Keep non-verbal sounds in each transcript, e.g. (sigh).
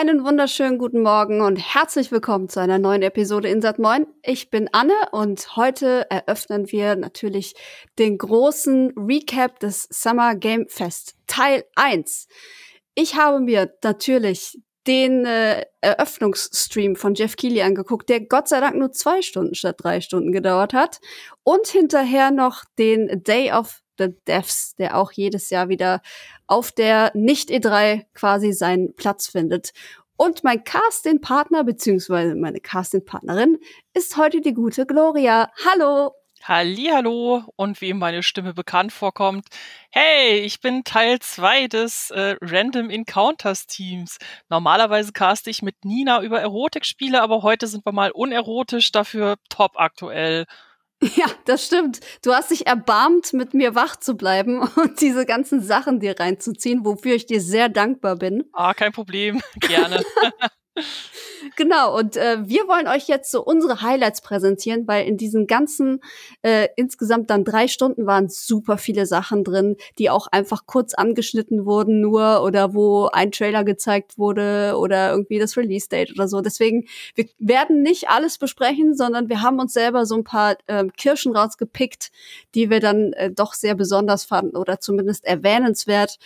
Einen wunderschönen guten Morgen und herzlich willkommen zu einer neuen Episode Insat Moin. Ich bin Anne und heute eröffnen wir natürlich den großen Recap des Summer Game Fest Teil 1. Ich habe mir natürlich den äh, Eröffnungsstream von Jeff Keighley angeguckt, der Gott sei Dank nur zwei Stunden statt drei Stunden gedauert hat. Und hinterher noch den Day of the Devs, der auch jedes Jahr wieder auf der Nicht-E3 quasi seinen Platz findet. Und mein Casting-Partner, beziehungsweise meine Casting-Partnerin, ist heute die gute Gloria. Hallo! Hallo und wie meine Stimme bekannt vorkommt, hey, ich bin Teil 2 des äh, Random Encounters Teams. Normalerweise caste ich mit Nina über Erotikspiele, aber heute sind wir mal unerotisch, dafür top aktuell. (laughs) Ja, das stimmt. Du hast dich erbarmt, mit mir wach zu bleiben (laughs) und diese ganzen Sachen dir reinzuziehen, wofür ich dir sehr dankbar bin. Ah, kein Problem. (laughs) Gerne. Genau, und äh, wir wollen euch jetzt so unsere Highlights präsentieren, weil in diesen ganzen, äh, insgesamt dann drei Stunden waren super viele Sachen drin, die auch einfach kurz angeschnitten wurden nur oder wo ein Trailer gezeigt wurde oder irgendwie das Release-Date oder so. Deswegen, wir werden nicht alles besprechen, sondern wir haben uns selber so ein paar äh, Kirschen rausgepickt, die wir dann äh, doch sehr besonders fanden oder zumindest erwähnenswert.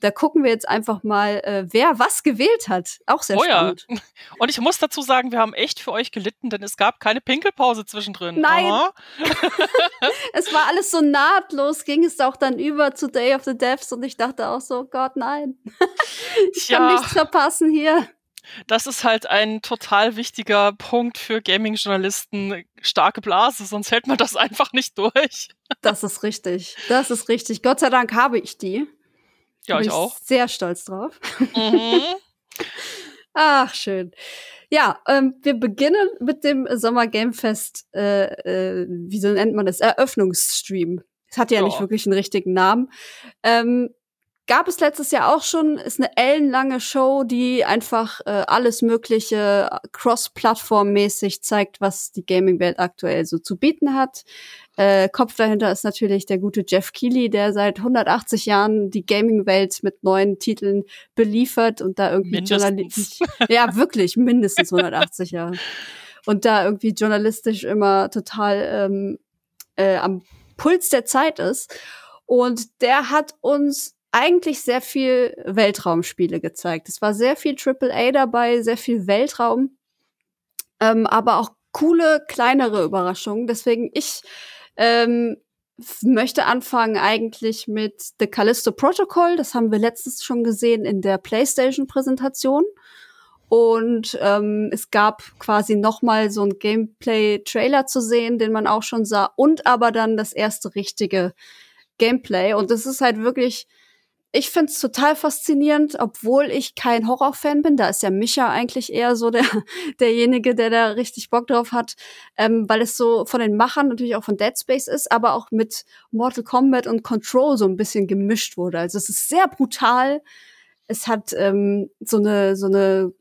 Da gucken wir jetzt einfach mal, äh, wer was gewählt hat. Auch sehr oh, spannend. Ja. (laughs) Und ich muss dazu sagen, wir haben echt für euch gelitten, denn es gab keine Pinkelpause zwischendrin. Nein. (laughs) es war alles so nahtlos, ging es auch dann über zu Day of the Devs und ich dachte auch so, Gott, nein. (laughs) ich kann nichts verpassen hier. Das ist halt ein total wichtiger Punkt für Gaming-Journalisten. Starke Blase, sonst hält man das einfach nicht durch. das ist richtig. Das ist richtig. Gott sei Dank habe ich die. Ja, ich, ich auch. Sehr stolz drauf. Mhm. (laughs) Ach, schön. Ja, ähm, wir beginnen mit dem Sommer Game Fest, äh, äh, wie so nennt man das, Eröffnungsstream. Es hat ja, ja, nicht wirklich einen richtigen Namen. Ähm, gab es letztes Jahr auch schon, ist eine ellenlange Show, die einfach äh, alles Mögliche cross-plattform-mäßig zeigt, was die Gaming-Welt aktuell so zu bieten hat. Äh, Kopf dahinter ist natürlich der gute Jeff Keighley, der seit 180 Jahren die Gaming-Welt mit neuen Titeln beliefert und da irgendwie journalistisch, ja wirklich mindestens 180 Jahre und da irgendwie journalistisch immer total ähm, äh, am Puls der Zeit ist. Und der hat uns eigentlich sehr viel Weltraumspiele gezeigt. Es war sehr viel AAA dabei, sehr viel Weltraum, ähm, aber auch coole kleinere Überraschungen. Deswegen ich ähm, möchte anfangen eigentlich mit The Callisto Protocol. Das haben wir letztens schon gesehen in der PlayStation-Präsentation. Und ähm, es gab quasi noch mal so ein Gameplay-Trailer zu sehen, den man auch schon sah. Und aber dann das erste richtige Gameplay. Und das ist halt wirklich ich finde es total faszinierend, obwohl ich kein Horrorfan bin. Da ist ja Micha eigentlich eher so der, (laughs) derjenige, der da richtig Bock drauf hat, ähm, weil es so von den Machern natürlich auch von Dead Space ist, aber auch mit Mortal Kombat und Control so ein bisschen gemischt wurde. Also es ist sehr brutal. Es hat ähm, so eine so eine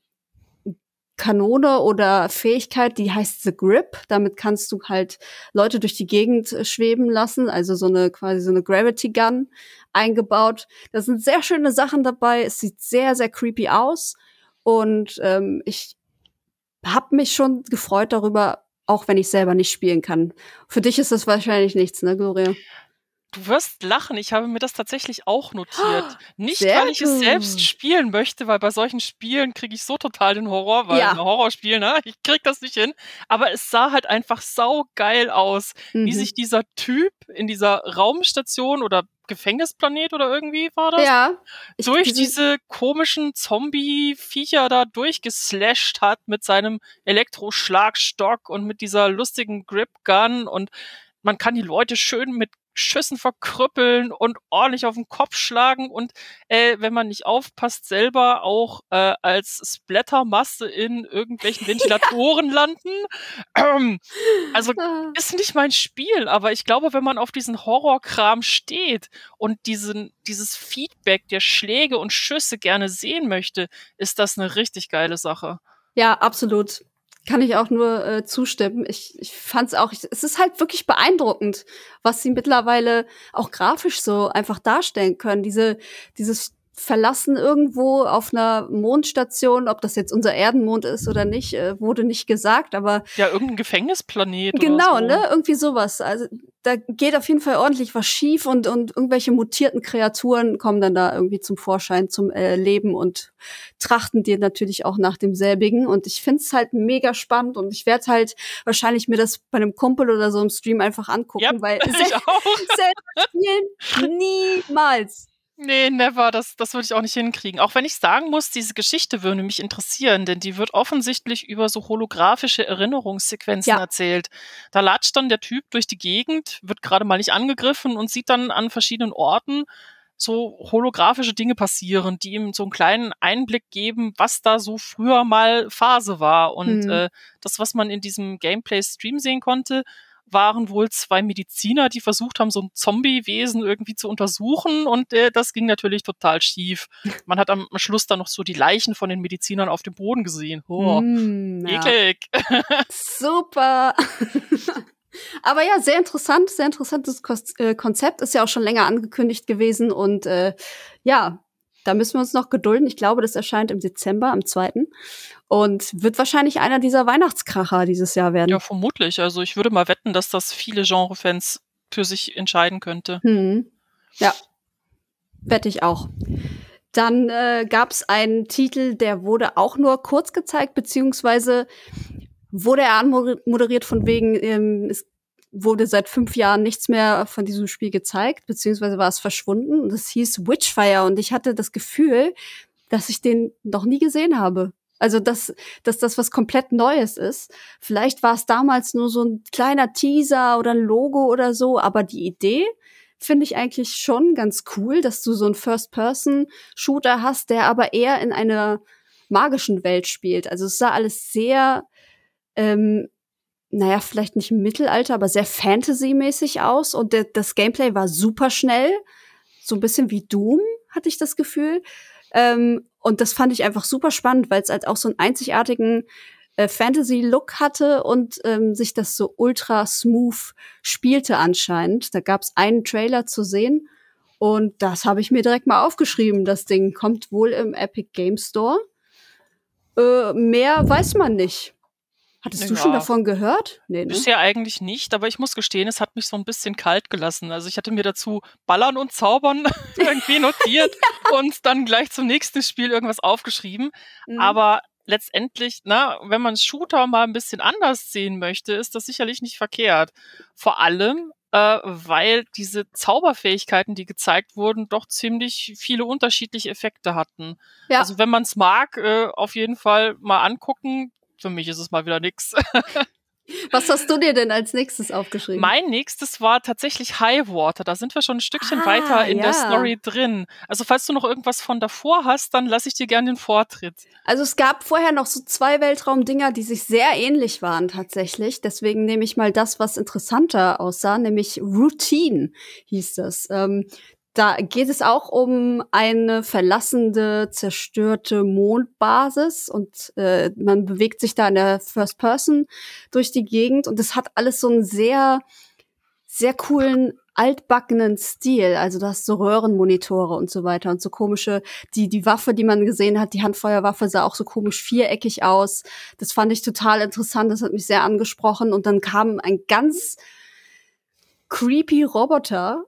Kanone oder Fähigkeit, die heißt The Grip. Damit kannst du halt Leute durch die Gegend äh, schweben lassen, also so eine quasi so eine Gravity Gun eingebaut. Da sind sehr schöne Sachen dabei. Es sieht sehr sehr creepy aus und ähm, ich habe mich schon gefreut darüber, auch wenn ich selber nicht spielen kann. Für dich ist das wahrscheinlich nichts, ne, Gloria? Du wirst lachen, ich habe mir das tatsächlich auch notiert. (gasps) Nicht, Sehr weil ich es selbst spielen möchte, weil bei solchen Spielen kriege ich so total den Horror, weil ja. ein Horrorspiel, ne? Ich krieg das nicht hin. Aber es sah halt einfach saugeil aus, mhm. wie sich dieser Typ in dieser Raumstation oder Gefängnisplanet oder irgendwie war das? Ja. Durch diese komischen Zombie-Viecher da durchgeslasht hat mit seinem Elektroschlagstock und mit dieser lustigen Grip-Gun und man kann die Leute schön mit Schüssen verkrüppeln und ordentlich auf den Kopf schlagen und äh, wenn man nicht aufpasst, selber auch äh, als Splattermasse in irgendwelchen (laughs) Ventilatoren landen. Ähm, also ah. ist nicht mein Spiel, aber ich glaube, wenn man auf diesen Horrorkram steht und diesen, dieses Feedback der Schläge und Schüsse gerne sehen möchte, ist das eine richtig geile Sache. Ja, absolut. Kann ich auch nur äh, zustimmen. Ich, ich fand es auch, ich, es ist halt wirklich beeindruckend, was sie mittlerweile auch grafisch so einfach darstellen können. Diese, dieses verlassen irgendwo auf einer Mondstation. Ob das jetzt unser Erdenmond ist oder nicht, äh, wurde nicht gesagt, aber. Ja, irgendein Gefängnisplanet. Genau, so. ne? Irgendwie sowas. Also da geht auf jeden Fall ordentlich was schief und, und irgendwelche mutierten Kreaturen kommen dann da irgendwie zum Vorschein, zum äh, Leben und trachten dir natürlich auch nach demselbigen. Und ich find's halt mega spannend und ich werde halt wahrscheinlich mir das bei einem Kumpel oder so im Stream einfach angucken, Yep, weil (laughs) sel auch. (laughs) selber spielen niemals. Nee, never. Das, das würde ich auch nicht hinkriegen. Auch wenn ich sagen muss, diese Geschichte würde mich interessieren, denn die wird offensichtlich über so holographische Erinnerungssequenzen Ja. erzählt. Da latscht dann der Typ durch die Gegend, wird gerade mal nicht angegriffen und sieht dann an verschiedenen Orten so holographische Dinge passieren, die ihm so einen kleinen Einblick geben, was da so früher mal Phase war. Und Hm. äh, das, was man in diesem Gameplay-Stream sehen konnte, waren wohl zwei Mediziner, die versucht haben, so ein Zombie-Wesen irgendwie zu untersuchen und äh, das ging natürlich total schief. (laughs) Man hat am Schluss dann noch so die Leichen von den Medizinern auf dem Boden gesehen. Oh, Mm, ja. eklig. (laughs) Super. (laughs) Aber ja, sehr interessant, sehr interessantes äh, Konzept. Ist ja auch schon länger angekündigt gewesen und äh, ja, da müssen wir uns noch gedulden. Ich glaube, das erscheint im Dezember, am 2. Und wird wahrscheinlich einer dieser Weihnachtskracher dieses Jahr werden. Ja, vermutlich. Also ich würde mal wetten, dass das viele Genre-Fans für sich entscheiden könnte. Hm. Ja, wette ich auch. Dann äh, gab es einen Titel, der wurde auch nur kurz gezeigt, beziehungsweise wurde er anmoderiert von wegen, ähm, es wurde seit fünf Jahren nichts mehr von diesem Spiel gezeigt, beziehungsweise war es verschwunden. Und es hieß Witchfire und ich hatte das Gefühl, dass ich den noch nie gesehen habe. Also, dass, dass das was komplett Neues ist. Vielleicht war es damals nur so ein kleiner Teaser oder ein Logo oder so, aber die Idee finde ich eigentlich schon ganz cool, dass du so einen First-Person-Shooter hast, der aber eher in einer magischen Welt spielt. Also es sah alles sehr, ähm, naja, vielleicht nicht im Mittelalter, aber sehr Fantasy-mäßig aus und der, das Gameplay war super schnell, so ein bisschen wie Doom, hatte ich das Gefühl. Ähm, und das fand ich einfach super spannend, weil es halt auch so einen einzigartigen äh, Fantasy-Look hatte und ähm, sich das so ultra smooth spielte anscheinend. Da gab es einen Trailer zu sehen und das habe ich mir direkt mal aufgeschrieben. Das Ding kommt wohl im Epic Game Store. Äh, mehr weiß man nicht. Hattest du Ja. schon davon gehört? Nee, ne? Bisher eigentlich nicht, aber ich muss gestehen, es hat mich so ein bisschen kalt gelassen. Also ich hatte mir dazu Ballern und Zaubern (laughs) irgendwie notiert (laughs) und dann gleich zum nächsten Spiel irgendwas aufgeschrieben. Mhm. Aber letztendlich, na, wenn man Shooter mal ein bisschen anders sehen möchte, ist das sicherlich nicht verkehrt. Vor allem, äh, weil diese Zauberfähigkeiten, die gezeigt wurden, doch ziemlich viele unterschiedliche Effekte hatten. Ja. Also wenn man es mag, äh, auf jeden Fall mal angucken. Für mich ist es mal wieder nix. (laughs) Was hast du dir denn als nächstes aufgeschrieben? Mein nächstes war tatsächlich Highwater. Da sind wir schon ein Stückchen Ah, weiter in ja. der Story drin. Also falls du noch irgendwas von davor hast, dann lasse ich dir gerne den Vortritt. Also es gab vorher noch so zwei Weltraumdinger, die sich sehr ähnlich waren tatsächlich. Deswegen nehme ich mal das, was interessanter aussah, nämlich Routine hieß das. Ähm, da geht es auch um eine verlassende, zerstörte Mondbasis und äh, man bewegt sich da in der First Person durch die Gegend und es hat alles so einen sehr, sehr coolen altbackenen Stil. Also du hast so Röhrenmonitore und so weiter und so komische, die, die Waffe, die man gesehen hat, die Handfeuerwaffe sah auch so komisch viereckig aus. Das fand ich total interessant, das hat mich sehr angesprochen und dann kam ein ganz creepy Roboter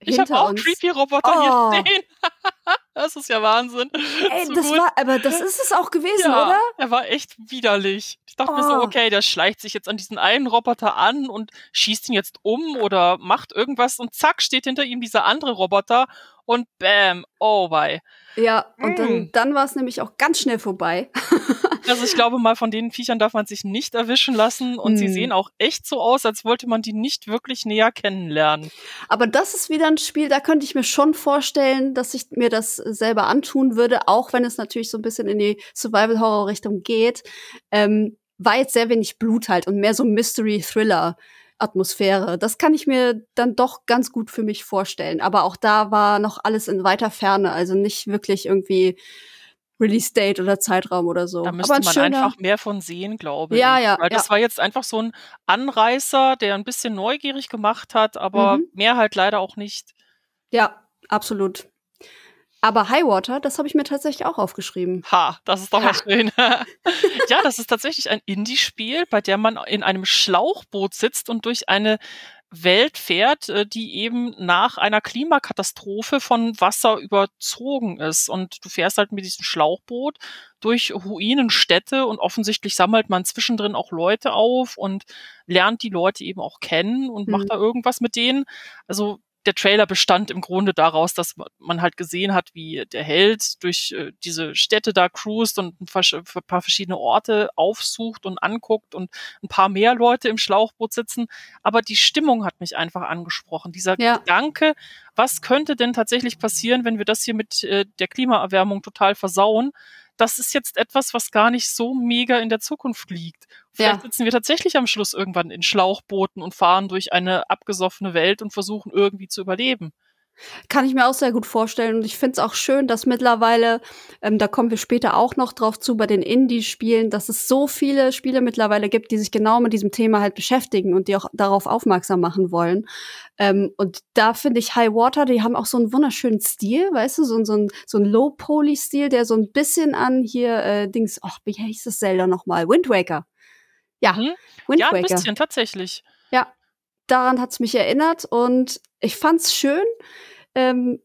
Ich habe auch uns. creepy Roboter Oh. hier stehen. (laughs) das ist ja Wahnsinn. Ey, So das gut. war, aber das ist es auch gewesen, ja, oder? er war echt widerlich. Ich dachte mir so, Oh. okay, der schleicht sich jetzt an diesen einen Roboter an und schießt ihn jetzt um oder macht irgendwas und zack, steht hinter ihm dieser andere Roboter und bam, oh wei. Ja, und dann, Mm. dann war es nämlich auch ganz schnell vorbei. (laughs) Also ich glaube mal, von den Viechern darf man sich nicht erwischen lassen und sie Hm. sehen auch echt so aus, als wollte man die nicht wirklich näher kennenlernen. Aber das ist wieder ein Spiel, da könnte ich mir schon vorstellen, dass ich mir das selber antun würde, auch wenn es natürlich so ein bisschen in die Survival-Horror-Richtung geht. Ähm, war jetzt sehr wenig Blut halt und mehr so Mystery-Thriller-Atmosphäre. Das kann ich mir dann doch ganz gut für mich vorstellen. Aber auch da war noch alles in weiter Ferne, also nicht wirklich irgendwie Release-Date oder Zeitraum oder so. Da müsste ein man schöner, einfach mehr von sehen, glaube Ja, ich. ja, Weil das ja. war jetzt einfach so ein Anreißer, der ein bisschen neugierig gemacht hat, aber Mhm. mehr halt leider auch nicht. Ja, absolut. Aber Highwater, das habe ich mir tatsächlich auch aufgeschrieben. Ha, das ist doch mal schön. (laughs) ja, das ist tatsächlich ein Indie-Spiel, bei dem man in einem Schlauchboot sitzt und durch eine Welt fährt, äh, die eben nach einer Klimakatastrophe von Wasser überzogen ist. Und du fährst halt mit diesem Schlauchboot durch Ruinenstädte und offensichtlich sammelt man zwischendrin auch Leute auf und lernt die Leute eben auch kennen und mhm. macht da irgendwas mit denen. Also der Trailer bestand im Grunde daraus, dass man halt gesehen hat, wie der Held durch äh, diese Städte da cruist und ein paar verschiedene Orte aufsucht und anguckt und ein paar mehr Leute im Schlauchboot sitzen. Aber die Stimmung hat mich einfach angesprochen. Dieser ja. Gedanke, was könnte denn tatsächlich passieren, wenn wir das hier mit äh, der Klimaerwärmung total versauen? Das ist jetzt etwas, was gar nicht so mega in der Zukunft liegt. Vielleicht ja. sitzen wir tatsächlich am Schluss irgendwann in Schlauchbooten und fahren durch eine abgesoffene Welt und versuchen irgendwie zu überleben. Kann ich mir auch sehr gut vorstellen. Und ich finde es auch schön, dass mittlerweile, ähm, da kommen wir später auch noch drauf zu, bei den Indie-Spielen, dass es so viele Spiele mittlerweile gibt, die sich genau mit diesem Thema halt beschäftigen und die auch darauf aufmerksam machen wollen. Ähm, und da finde ich High Water, die haben auch so einen wunderschönen Stil, weißt du, so, so ein, so ein Low-Poly-Stil, der so ein bisschen an hier äh, Dings, ach, wie hieß das Zelda nochmal? Wind Waker. Ja, mhm. Wind ja, ein bisschen tatsächlich. Ja, daran hat's mich erinnert und ich fand's schön. Ähm,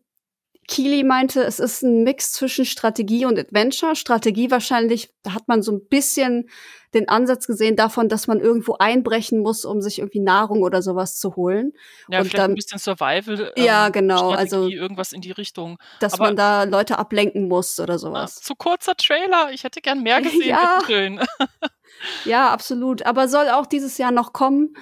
Keely meinte, es ist ein Mix zwischen Strategie und Adventure. Strategie wahrscheinlich, da hat man so ein bisschen den Ansatz gesehen davon, dass man irgendwo einbrechen muss, um sich irgendwie Nahrung oder sowas zu holen. Ja, und vielleicht dann, ein bisschen Survival. Ähm, ja, genau. Strategie, also irgendwas in die Richtung. Dass Aber, man da Leute ablenken muss oder sowas. zu kurzer Trailer. Ich hätte gern mehr (laughs) gesehen. ja. ja, absolut. Aber soll auch dieses Jahr noch kommen.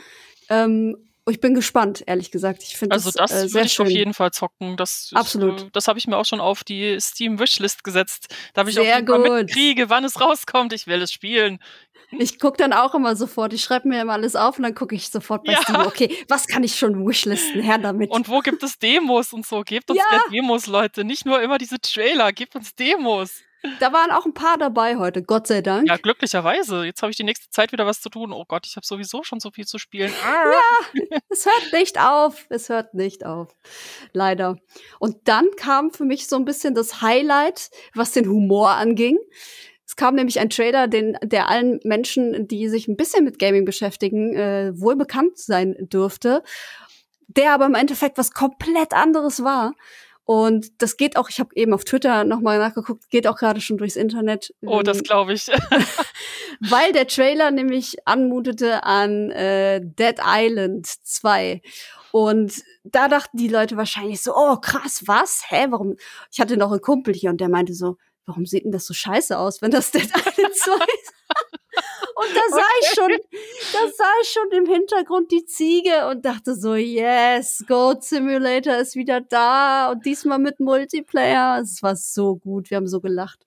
Ähm, ich bin gespannt, ehrlich gesagt. Ich finde also das, das äh, sehr ich schön. auf jeden Fall zocken. Das Absolut. Ist, äh, das habe ich mir auch schon auf die Steam Wishlist gesetzt. Da habe ich sehr auch gut. mitkriege, wann es rauskommt. Ich will es spielen. Ich gucke dann auch immer sofort. Ich schreibe mir immer alles auf und dann gucke ich sofort bei ja. Steam. Okay, was kann ich schon wishlisten? Her damit. Und wo gibt es Demos und so? Gebt uns ja. mehr Demos, Leute. Nicht nur immer diese Trailer. Gebt uns Demos. Da waren auch ein paar dabei heute, Gott sei Dank. Ja, glücklicherweise. Jetzt habe ich die nächste Zeit wieder was zu tun. Oh Gott, ich habe sowieso schon so viel zu spielen. Ah. Ja, es hört nicht auf. Es hört nicht auf. Leider. Und dann kam für mich so ein bisschen das Highlight, was den Humor anging. Es kam nämlich ein Trailer, den, der allen Menschen, die sich ein bisschen mit Gaming beschäftigen, äh, wohl bekannt sein dürfte, der aber im Endeffekt was komplett anderes war. Und das geht auch, ich habe eben auf Twitter nochmal nachgeguckt, geht auch gerade schon durchs Internet. Oh, das glaube ich. (laughs) (laughs) weil der Trailer nämlich anmutete an äh, Dead Island 2. Und da dachten die Leute wahrscheinlich so, oh krass, was? Hä, warum? Ich hatte noch einen Kumpel hier und der meinte so, warum sieht denn das so scheiße aus, wenn das Dead Island 2 (laughs) ist? Und da sah ich schon, da sah ich schon im Hintergrund die Ziege und dachte so, yes, Goat Simulator ist wieder da und diesmal mit Multiplayer. Es war so gut, wir haben so gelacht.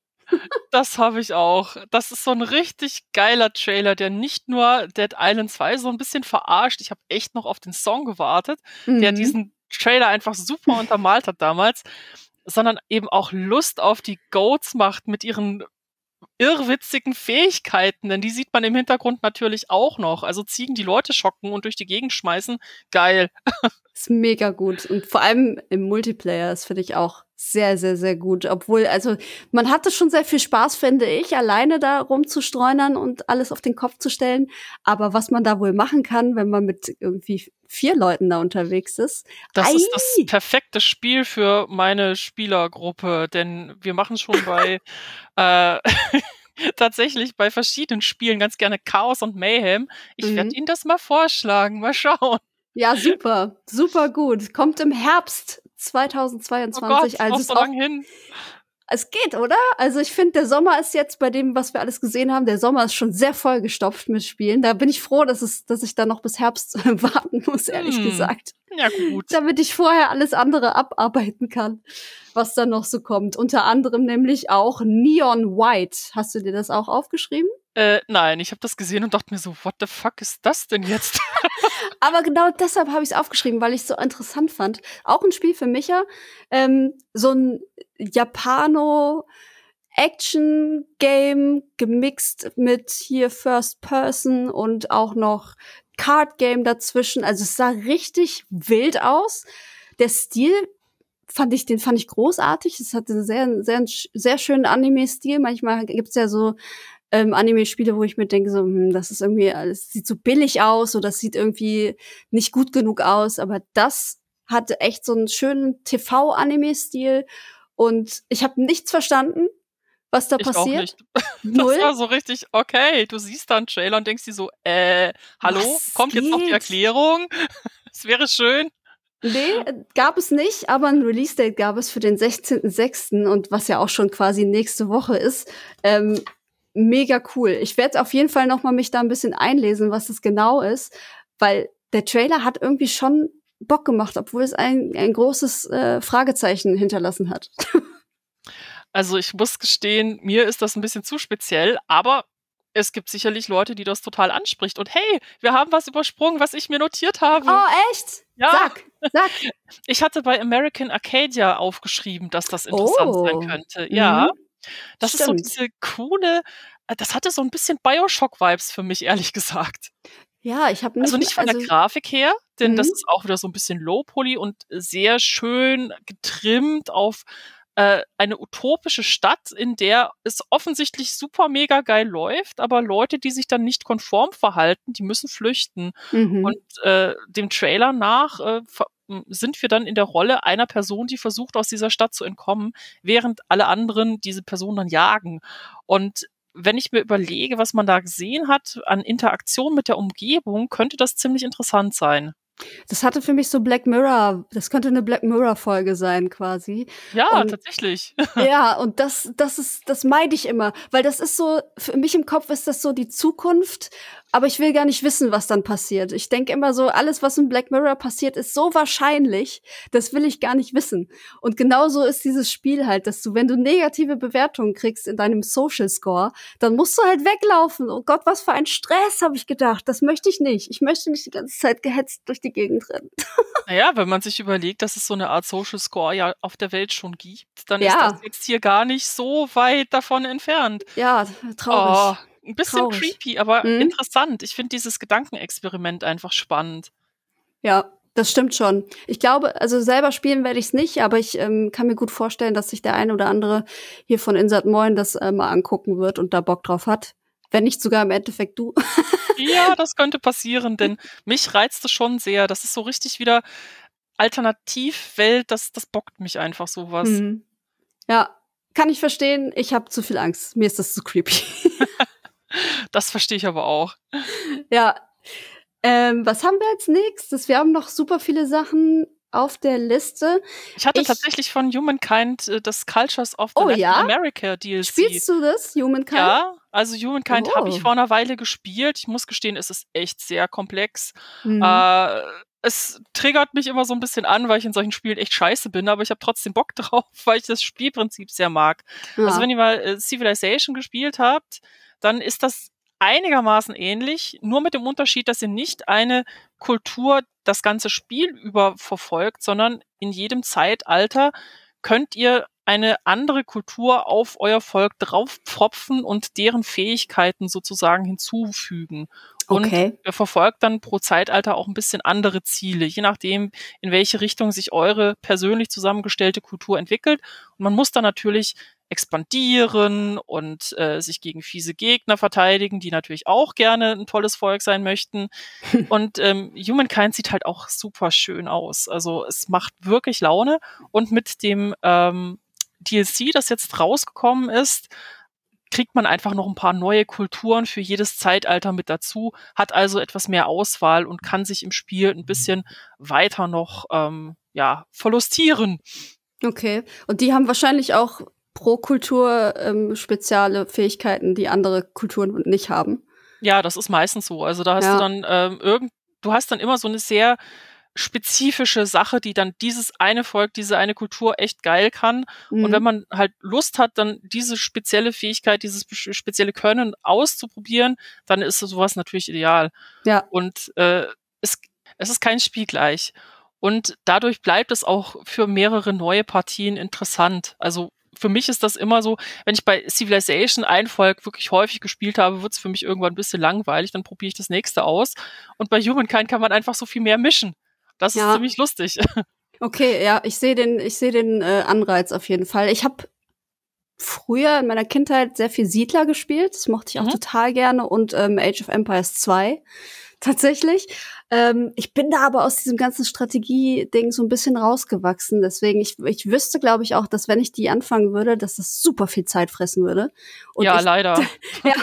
Das habe ich auch. Das ist so ein richtig geiler Trailer, der nicht nur Dead Island 2 so ein bisschen verarscht. Ich habe echt noch auf den Song gewartet, mhm. der diesen Trailer einfach super (laughs) untermalt hat damals, sondern eben auch Lust auf die Goats macht mit ihren irrwitzigen Fähigkeiten, denn die sieht man im Hintergrund natürlich auch noch. Also Ziegen, die Leute schocken und durch die Gegend schmeißen, geil. Ist mega gut. Und vor allem im Multiplayer, das finde ich auch sehr, sehr, sehr gut. Obwohl, also man hatte schon sehr viel Spaß, finde ich, alleine da rumzustreunern und alles auf den Kopf zu stellen. Aber was man da wohl machen kann, wenn man mit irgendwie vier Leuten da unterwegs ist. Das Ei! ist das perfekte Spiel für meine Spielergruppe, denn wir machen schon bei (laughs) äh, (laughs) tatsächlich bei verschiedenen Spielen ganz gerne Chaos und Mayhem. Ich mhm. werde Ihnen das mal vorschlagen, mal schauen. Ja, super, super gut. Kommt im Herbst 2022. Oh Gott, also ist so lang hin. Es geht, oder? Also ich finde, der Sommer ist jetzt bei dem, was wir alles gesehen haben, der Sommer ist schon sehr vollgestopft mit Spielen. Da bin ich froh, dass es, dass ich da noch bis Herbst (laughs) warten muss, ehrlich hm. gesagt. Ja, gut. Damit ich vorher alles andere abarbeiten kann, was da noch so kommt. Unter anderem nämlich auch Neon White. Hast du dir das auch aufgeschrieben? Äh, nein, ich habe das gesehen und dachte mir so, what the fuck ist das denn jetzt? (laughs) Aber genau deshalb habe ich es aufgeschrieben, weil ich es so interessant fand. Auch ein Spiel für Micha. Ähm, so ein Japano Action Game gemixt mit hier First Person und auch noch Card Game dazwischen. Also es sah richtig wild aus. Der Stil fand ich, den fand ich großartig. Es hatte einen sehr, sehr, sehr schönen Anime-Stil. Manchmal gibt's ja so ähm, Anime-Spiele, wo ich mir denke, so, hm, das ist irgendwie, es sieht so billig aus oder das sieht irgendwie nicht gut genug aus. Aber das hatte echt so einen schönen TV-Anime-Stil und ich habe nichts verstanden, was da Ich passiert. (laughs) Null. Das war so richtig, okay, du siehst da einen Trailer und denkst dir so, äh, hallo, Was kommt jetzt noch die geht? Erklärung? (laughs) Es wäre schön. Nee, gab es nicht, aber ein Release-Date gab es für den 16.06. und was ja auch schon quasi nächste Woche ist. Ähm, mega cool. Ich werde auf jeden Fall noch mal mich da ein bisschen einlesen, was das genau ist, weil der Trailer hat irgendwie schon Bock gemacht, obwohl es ein, ein großes äh, Fragezeichen hinterlassen hat. Also ich muss gestehen, mir ist das ein bisschen zu speziell, aber es gibt sicherlich Leute, die das total anspricht. Und hey, wir haben was übersprungen, was ich mir notiert habe. Oh, echt? Ja. Sag, sag. Ich hatte bei American Arcadia aufgeschrieben, dass das interessant Oh. sein könnte. Ja. Mhm. Das ist so Stimmt. diese coole, äh, das hatte so ein bisschen Bioshock-Vibes für mich, (laughs) ehrlich gesagt. Ja, ich habe Also nicht von der Grafik her, denn das Mhm. ist auch wieder so ein bisschen low-poly und sehr schön getrimmt auf äh, eine utopische Stadt, in der es offensichtlich super mega geil läuft, aber Leute, die sich dann nicht konform verhalten, die müssen flüchten. Mhm. Und äh, dem Trailer nach äh, ver- sind wir dann in der Rolle einer Person, die versucht, aus dieser Stadt zu entkommen, während alle anderen diese Person dann jagen. Und wenn ich mir überlege, was man da gesehen hat an Interaktion mit der Umgebung, könnte das ziemlich interessant sein. Das hatte für mich so Black Mirror, das könnte eine Black Mirror Folge sein quasi. Ja, Und- tatsächlich. (laughs) ja, und das das ist das meide ich immer, weil das ist so für mich im Kopf ist das so die Zukunft, aber ich will gar nicht wissen, was dann passiert. Ich denke immer so, alles was in Black Mirror passiert, ist so wahrscheinlich, das will ich gar nicht wissen. Und genauso ist dieses Spiel halt, dass du wenn du negative Bewertungen kriegst in deinem Social Score, dann musst du halt weglaufen. Oh Gott, was für ein Stress, habe ich gedacht. Das möchte ich nicht. Ich möchte nicht die ganze Zeit gehetzt durch die Gegend rennen. (laughs) Naja, wenn man sich überlegt, dass es so eine Art Social Score ja auf der Welt schon gibt, dann ist Ja. das jetzt hier gar nicht so weit davon entfernt. Ja, traurig. Oh, ein bisschen Traurig. creepy, aber Mhm. interessant. Ich finde dieses Gedankenexperiment einfach spannend. Ja, das stimmt schon. Ich glaube, also selber spielen werde ich es nicht, aber ich ähm, kann mir gut vorstellen, dass sich der ein oder andere hier von Insert Moin das äh, mal angucken wird und da Bock drauf hat. Wenn nicht sogar im Endeffekt du. (laughs) Ja, das könnte passieren, denn mich reizt es schon sehr. Das ist so richtig wieder Alternativwelt, das, das bockt mich einfach sowas. Mhm. Ja, kann ich verstehen. Ich habe zu viel Angst. Mir ist das zu creepy. (laughs) Das verstehe ich aber auch. ja. Ähm, was haben wir als nächstes? Wir haben noch super viele Sachen auf der Liste. Ich hatte Ich- tatsächlich von Humankind äh, das Cultures of the Oh, Latin ja? America DLC. Spielst du das, Humankind? ja, also Humankind habe ich Oh. vor einer Weile gespielt. Ich muss gestehen, es ist echt sehr komplex. Mhm. Äh, es triggert mich immer so ein bisschen an, weil ich in solchen Spielen echt scheiße bin, aber ich habe trotzdem Bock (laughs) drauf, weil ich das Spielprinzip sehr mag. ja. Also wenn ihr mal äh, Civilization gespielt habt, dann ist das einigermaßen ähnlich, nur mit dem Unterschied, dass ihr nicht eine Kultur das ganze Spiel über verfolgt, sondern in jedem Zeitalter könnt ihr eine andere Kultur auf euer Volk draufpfropfen und deren Fähigkeiten sozusagen hinzufügen. Und okay. ihr verfolgt dann pro Zeitalter auch ein bisschen andere Ziele, je nachdem, in welche Richtung sich eure persönlich zusammengestellte Kultur entwickelt. Und man muss dann natürlich expandieren und äh, sich gegen fiese Gegner verteidigen, die natürlich auch gerne ein tolles Volk sein möchten. (laughs) und ähm, Humankind sieht halt auch super schön aus. Also es macht wirklich Laune. Und mit dem ähm, DLC, das jetzt rausgekommen ist, kriegt man einfach noch ein paar neue Kulturen für jedes Zeitalter mit dazu, hat also etwas mehr Auswahl und kann sich im Spiel ein bisschen weiter noch ähm, ja, verlustieren. Okay. Und die haben wahrscheinlich auch pro Kultur ähm, spezielle Fähigkeiten, die andere Kulturen nicht haben. Ja, das ist meistens so. Also da hast Ja. du dann ähm, irgend, du hast dann immer so eine sehr spezifische Sache, die dann dieses eine Volk, diese eine Kultur echt geil kann. Und wenn man halt Lust hat, dann diese spezielle Fähigkeit, dieses spe- spezielle Können auszuprobieren, dann ist sowas natürlich ideal. Ja. Und äh, es, es ist kein Spiel gleich. Und dadurch bleibt es auch für mehrere neue Partien interessant. Also für mich ist das immer so, wenn ich bei Civilization ein Volk wirklich häufig gespielt habe, wird es für mich irgendwann ein bisschen langweilig, dann probiere ich das nächste aus. Und bei Humankind kann man einfach so viel mehr mischen. Das Ja. ist ziemlich lustig. (laughs) Okay, ja, ich sehe den, ich sehe den äh, Anreiz auf jeden Fall. Ich habe früher in meiner Kindheit sehr viel Siedler gespielt. Das mochte ich auch mhm. total gerne und ähm, Age of Empires 2 (laughs) tatsächlich. Ähm, ich bin da aber aus diesem ganzen Strategie-Ding so ein bisschen rausgewachsen. Deswegen, ich, ich wüsste, glaube ich, auch, dass wenn ich die anfangen würde, dass das super viel Zeit fressen würde. Und ja, ich, leider. (laughs) ja,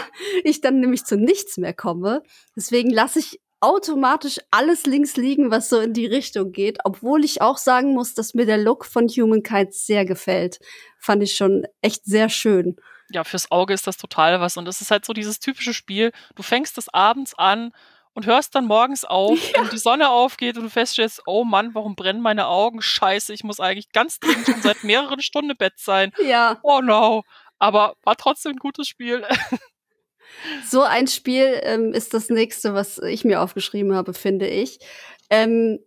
ich dann nämlich zu nichts mehr komme. Deswegen lasse ich automatisch alles links liegen, was so in die Richtung geht, obwohl ich auch sagen muss, dass mir der Look von Humankind sehr gefällt. Fand ich schon echt sehr schön. Ja, fürs Auge ist das total was. Und es ist halt so dieses typische Spiel. Du fängst es abends an und hörst dann morgens auf, ja. wenn die Sonne aufgeht und du feststellst, oh Mann, warum brennen meine Augen? Scheiße, ich muss eigentlich ganz dringend schon seit mehreren Stunden im Bett sein. Ja. Oh no. Aber war trotzdem ein gutes Spiel. So ein Spiel ähm, ist das nächste, was ich mir aufgeschrieben habe, finde ich. Ähm,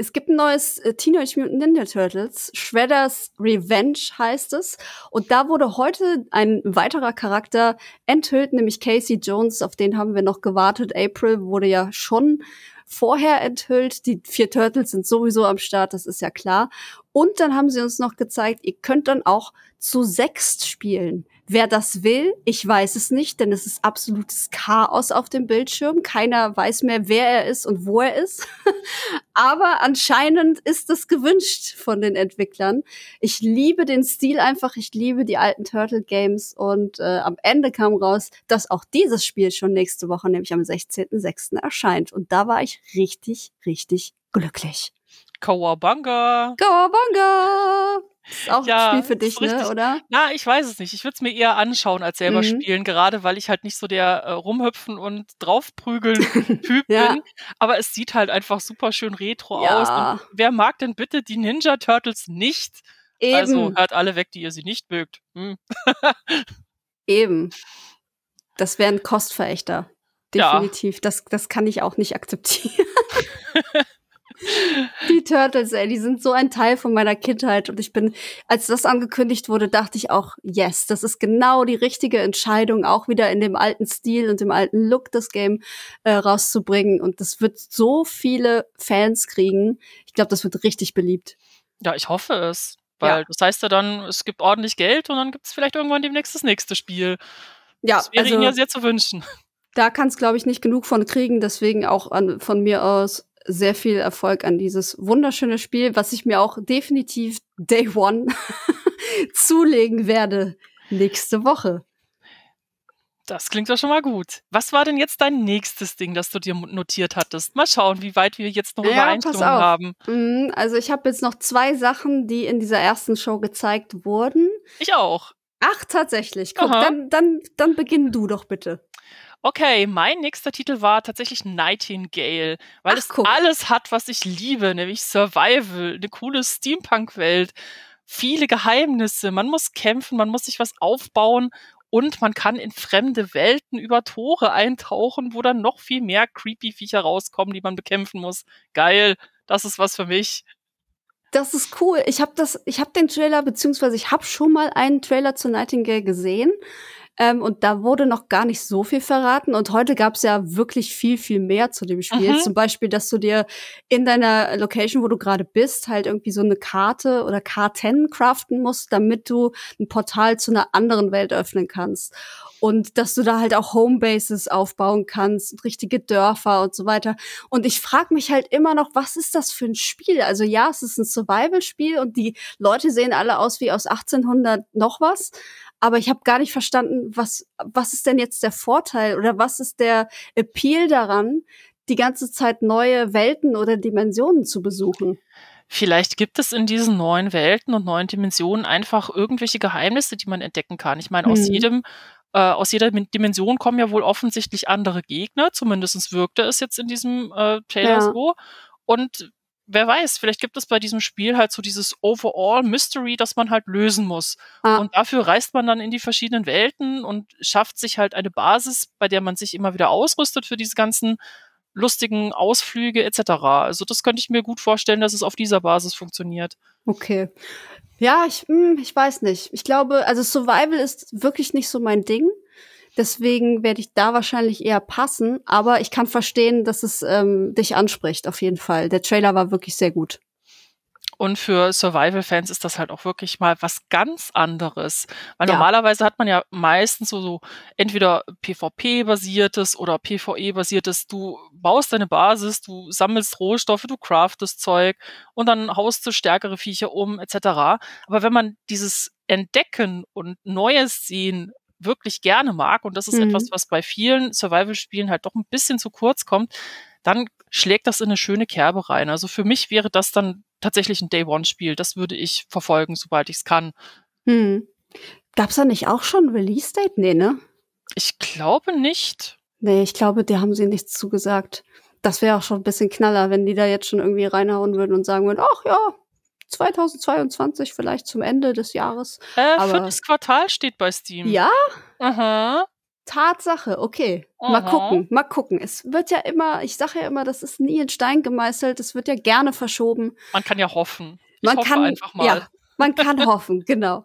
es gibt ein neues äh, Teenage Mutant Ninja Turtles. Shredder's Revenge heißt es. Und da wurde heute ein weiterer Charakter enthüllt, nämlich Casey Jones. Auf den haben wir noch gewartet. April wurde ja schon vorher enthüllt. Die vier Turtles sind sowieso am Start, das ist ja klar. Und dann haben sie uns noch gezeigt, ihr könnt dann auch zu sechst spielen. Wer das will, ich weiß es nicht, denn es ist absolutes Chaos auf dem Bildschirm. Keiner weiß mehr, wer er ist und wo er ist. (laughs) Aber anscheinend ist es gewünscht von den Entwicklern. Ich liebe den Stil einfach, ich liebe die alten Turtle Games und äh, am Ende kam raus, dass auch dieses Spiel schon nächste Woche, nämlich am 16.06. erscheint. Und da war ich richtig, richtig glücklich. Kawabanga. Kawabanga. Ist auch ja, ein Spiel für dich, ne, oder? Na, ich weiß es nicht. Ich würde es mir eher anschauen als selber mhm. spielen, gerade weil ich halt nicht so der äh, rumhüpfen und draufprügeln (laughs) Typ ja. bin. Aber es sieht halt einfach super schön retro ja. aus. Und wer mag denn bitte die Ninja Turtles nicht? Also Eben. Also hört alle weg, die ihr sie nicht mögt. Hm. Eben. (laughs) Das wären Kostverächter. Definitiv. Das, das kann ich auch nicht akzeptieren. (laughs) Die Turtles, ey, die sind so ein Teil von meiner Kindheit. Und ich bin, als das angekündigt wurde, dachte ich auch, yes, das ist genau die richtige Entscheidung, auch wieder in dem alten Stil und dem alten Look das Game äh, rauszubringen. Und das wird so viele Fans kriegen. Ich glaube, das wird richtig beliebt. Ja, ich hoffe es. Weil ja. das heißt ja dann, es gibt ordentlich Geld und dann gibt es vielleicht irgendwann demnächst das nächste Spiel. Ja, das wäre also, Ihnen ja sehr zu wünschen. Da kann es, glaube ich, nicht genug von kriegen. Deswegen auch an, von mir aus sehr viel Erfolg an dieses wunderschöne Spiel, was ich mir auch definitiv Day One (laughs) zulegen werde nächste Woche. Das klingt doch schon mal gut. Was war denn jetzt dein nächstes Ding, das du dir notiert hattest? Mal schauen, wie weit wir jetzt noch ja, Übereinstimmung haben. Mhm, also ich habe jetzt noch zwei Sachen, die in dieser ersten Show gezeigt wurden. Ich auch. Ach, tatsächlich. Guck, dann, dann, dann beginn du doch bitte. Okay, mein nächster Titel war tatsächlich Nightingale, weil Ach, es guck. alles hat, was ich liebe, nämlich Survival, eine coole Steampunk-Welt, viele Geheimnisse, man muss kämpfen, man muss sich was aufbauen und man kann in fremde Welten über Tore eintauchen, wo dann noch viel mehr creepy Viecher rauskommen, die man bekämpfen muss. Geil, das ist was für mich. Das ist cool. Ich habe das, ich habe den Trailer beziehungsweise ich habe schon mal einen Trailer zu Nightingale gesehen. Ähm, und da wurde noch gar nicht so viel verraten. Und heute gab es ja wirklich viel, viel mehr zu dem Spiel. Mhm. Zum Beispiel, dass du dir in deiner Location, wo du gerade bist, halt irgendwie so eine Karte oder Karten craften musst, damit du ein Portal zu einer anderen Welt öffnen kannst. Und dass du da halt auch Homebases aufbauen kannst, richtige Dörfer und so weiter. Und ich frage mich halt immer noch, was ist das für ein Spiel? Also ja, es ist ein Survival-Spiel und die Leute sehen alle aus wie aus 1800 noch was aber ich habe gar nicht verstanden, was, was ist denn jetzt der Vorteil oder was ist der Appeal daran, die ganze Zeit neue Welten oder Dimensionen zu besuchen? Vielleicht gibt es in diesen neuen Welten und neuen Dimensionen einfach irgendwelche Geheimnisse, die man entdecken kann. Ich meine, hm. aus jedem äh, aus jeder Dimension kommen ja wohl offensichtlich andere Gegner. Zumindest wirkte es jetzt in diesem äh, Trailer ja. so. Und wer weiß, vielleicht gibt es bei diesem Spiel halt so dieses Overall Mystery, das man halt lösen muss. Ah. Und dafür reist man dann in die verschiedenen Welten und schafft sich halt eine Basis, bei der man sich immer wieder ausrüstet für diese ganzen lustigen Ausflüge etc. Also das könnte ich mir gut vorstellen, dass es auf dieser Basis funktioniert. Okay. Ja, ich, hm, ich weiß nicht. Ich glaube, also Survival ist wirklich nicht so mein Ding. Deswegen werde ich da wahrscheinlich eher passen. Aber ich kann verstehen, dass es ähm, dich anspricht, auf jeden Fall. Der Trailer war wirklich sehr gut. Und für Survival-Fans ist das halt auch wirklich mal was ganz anderes. Weil Ja. normalerweise hat man ja meistens so, so entweder PvP-basiertes oder PvE-basiertes. Du baust deine Basis, du sammelst Rohstoffe, du craftest Zeug und dann haust du stärkere Viecher um, etc. Aber wenn man dieses Entdecken und Neues sehen wirklich gerne mag, und das ist Mhm. etwas, was bei vielen Survival-Spielen halt doch ein bisschen zu kurz kommt, dann schlägt das in eine schöne Kerbe rein. Also für mich wäre das dann tatsächlich ein Day-One-Spiel. Das würde ich verfolgen, sobald ich es kann. Hm. Gab's da nicht auch schon ein Release-Date? Nee, ne? Ich glaube nicht. Nee, ich glaube, die haben sie nichts zugesagt. Das wäre auch schon ein bisschen knaller, wenn die da jetzt schon irgendwie reinhauen würden und sagen würden, ach ja, 2022 vielleicht zum Ende des Jahres. Äh, Aber- viertes Quartal steht bei Steam. Ja, Aha. Tatsache, okay. Mal Aha. gucken, mal gucken. Es wird ja immer, ich sage ja immer, das ist nie in Stein gemeißelt, es wird ja gerne verschoben. Man kann ja hoffen. Ich Man hoffe kann einfach mal. Ja, man kann (laughs) hoffen, genau.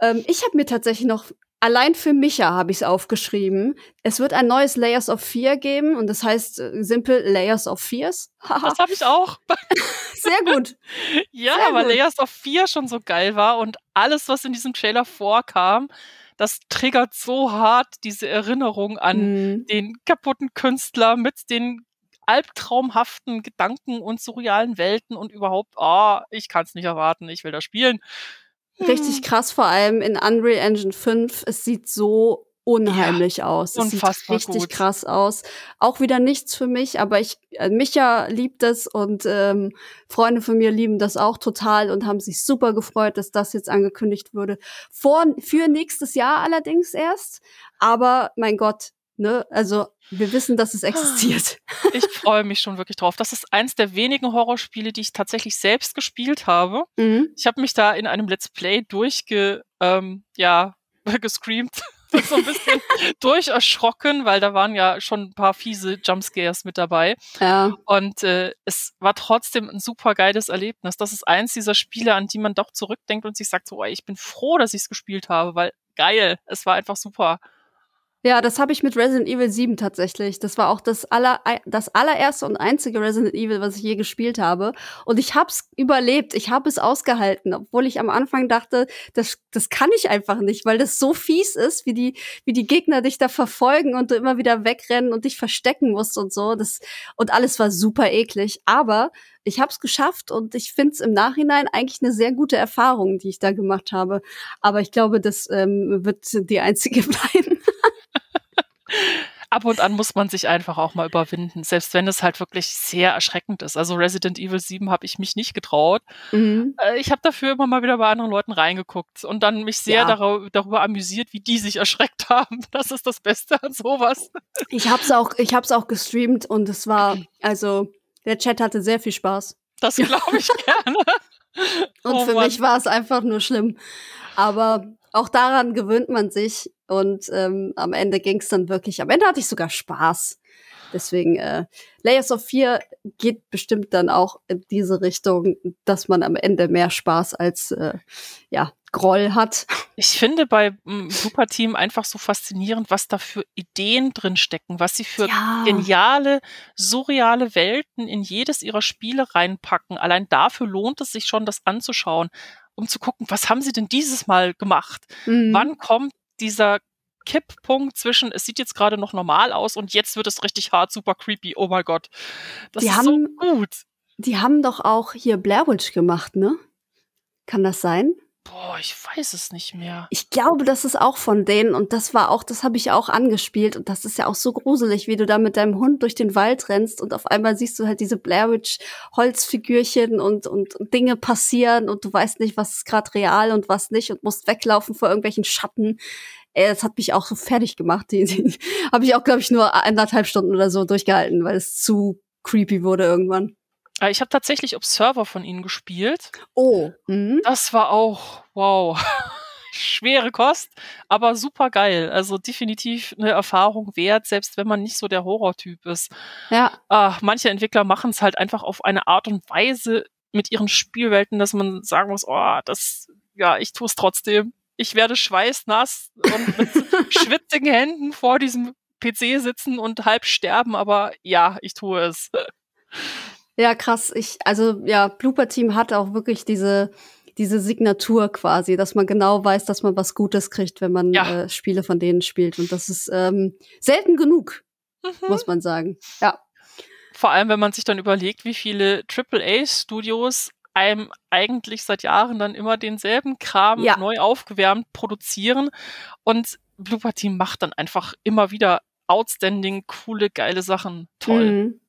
Ähm, ich habe mir tatsächlich noch allein für Micha habe ich es aufgeschrieben. Es wird ein neues Layers of Fear geben und das heißt äh, simpel Layers of Fears. (laughs) Das habe ich auch. (laughs) Sehr gut. Ja, Sehr weil gut. Layers of 4 schon so geil war und alles, was in diesem Trailer vorkam, das triggert so hart diese Erinnerung an Mhm. den kaputten Künstler mit den albtraumhaften Gedanken und surrealen Welten und überhaupt, ah, ich kann es nicht erwarten, ich will das spielen. Richtig krass, vor allem in Unreal Engine 5. Es sieht so unheimlich aus. Es unfassbar sieht richtig gut. krass aus. Auch wieder nichts für mich, aber ich, äh, Micha liebt es und ähm, Freunde von mir lieben das auch total und haben sich super gefreut, dass das jetzt angekündigt wurde. Vor, für nächstes Jahr allerdings erst. Aber mein Gott, ne, also wir wissen, dass es existiert. (laughs) Ich freue mich schon wirklich drauf. Das ist eins der wenigen Horrorspiele, die ich tatsächlich selbst gespielt habe. Mhm. Ich habe mich da in einem Let's Play durchge, ähm, ja, (laughs) gescreamt. (laughs) so ein bisschen durcherschrocken, weil da waren ja schon ein paar fiese Jumpscares mit dabei. Ja. Und äh, es war trotzdem ein super geiles Erlebnis. Das ist eins dieser Spiele, an die man doch zurückdenkt und sich sagt, so, ey, ich bin froh, dass ich es gespielt habe, weil geil, es war einfach super. Ja, das habe ich mit Resident Evil 7 tatsächlich. Das war auch das, aller, das allererste und einzige Resident Evil, was ich je gespielt habe. Und ich hab's überlebt. Ich habe es ausgehalten, obwohl ich am Anfang dachte, das, das kann ich einfach nicht, weil das so fies ist, wie die, wie die Gegner dich da verfolgen und du immer wieder wegrennen und dich verstecken musst und so. Das, und alles war super eklig. Aber ich habe es geschafft und ich finde es im Nachhinein eigentlich eine sehr gute Erfahrung, die ich da gemacht habe. Aber ich glaube, das ähm, wird die einzige (laughs) bleiben. Ab und an muss man sich einfach auch mal überwinden, selbst wenn es halt wirklich sehr erschreckend ist. Also Resident Evil 7 habe ich mich nicht getraut. Mhm. Äh, ich habe dafür immer mal wieder bei anderen Leuten reingeguckt und dann mich sehr Ja. darüber, darüber amüsiert, wie die sich erschreckt (laughs) haben. Das ist das Beste an sowas. Ich hab's auch, ich hab's auch gestreamt und es war, also der Chat hatte sehr viel Spaß. Das (laughs) glaube ich gerne. Und Oh für Mann. mich war es einfach nur schlimm. Aber auch daran gewöhnt man sich und ähm, am Ende ging's dann wirklich. Am Ende hatte ich sogar Spaß. Deswegen, äh, Layers of 4 geht bestimmt dann auch in diese Richtung, dass man am Ende mehr Spaß als äh, ja, Groll hat. Ich finde bei mm, Superteam einfach so faszinierend, was da für Ideen drin stecken, was sie für Ja. geniale, surreale Welten in jedes ihrer Spiele reinpacken. Allein dafür lohnt es sich schon, das anzuschauen, um zu gucken, was haben sie denn dieses Mal gemacht? Mhm. Wann kommt dieser Kipppunkt zwischen, es sieht jetzt gerade noch normal aus und jetzt wird es richtig hart, super creepy. Oh mein Gott. Das Die ist haben- so gut. Die haben doch auch hier Blair Witch gemacht, ne? Kann das sein? Boah, ich weiß es nicht mehr. Ich glaube, das ist auch von denen und das war auch, das habe ich auch angespielt und das ist ja auch so gruselig, wie du da mit deinem Hund durch den Wald rennst und auf einmal siehst du halt diese Blair Witch Holzfigürchen und, und, Dinge passieren und du weißt nicht, was ist gerade real und was nicht und musst weglaufen vor irgendwelchen Schatten. Ey, das hat mich auch so fertig gemacht. Die, die (laughs) habe ich auch, glaube ich, nur anderthalb Stunden oder so durchgehalten, weil es zu creepy wurde irgendwann. Äh, Ich habe tatsächlich Observer von ihnen gespielt. Oh. Mhm. Das war auch, wow, (laughs) schwere Kost, aber super geil. Also definitiv eine Erfahrung wert, selbst wenn man nicht so der Horrortyp ist. Ja. Ah, manche Entwickler machen es halt einfach auf eine Art und Weise mit ihren Spielwelten, dass man sagen muss, oh, das, ja, ich tue es trotzdem. Ich werde schweißnass und mit (laughs) schwitzigen Händen vor diesem PC sitzen und halb sterben, aber ja, ich tue es. Ja, krass. Ich, also ja, Blooper Team hat auch wirklich diese, diese Signatur quasi, dass man genau weiß, dass man was Gutes kriegt, wenn man ja. äh, Spiele von denen spielt. Und das ist ähm, selten genug, mhm. muss man sagen. Ja. Vor allem, wenn man sich dann überlegt, wie viele AAA-Studios einem eigentlich seit Jahren dann immer denselben Kram ja. neu aufgewärmt produzieren. Und Blooper Team macht dann einfach immer wieder outstanding, coole, geile Sachen. Toll. Mhm.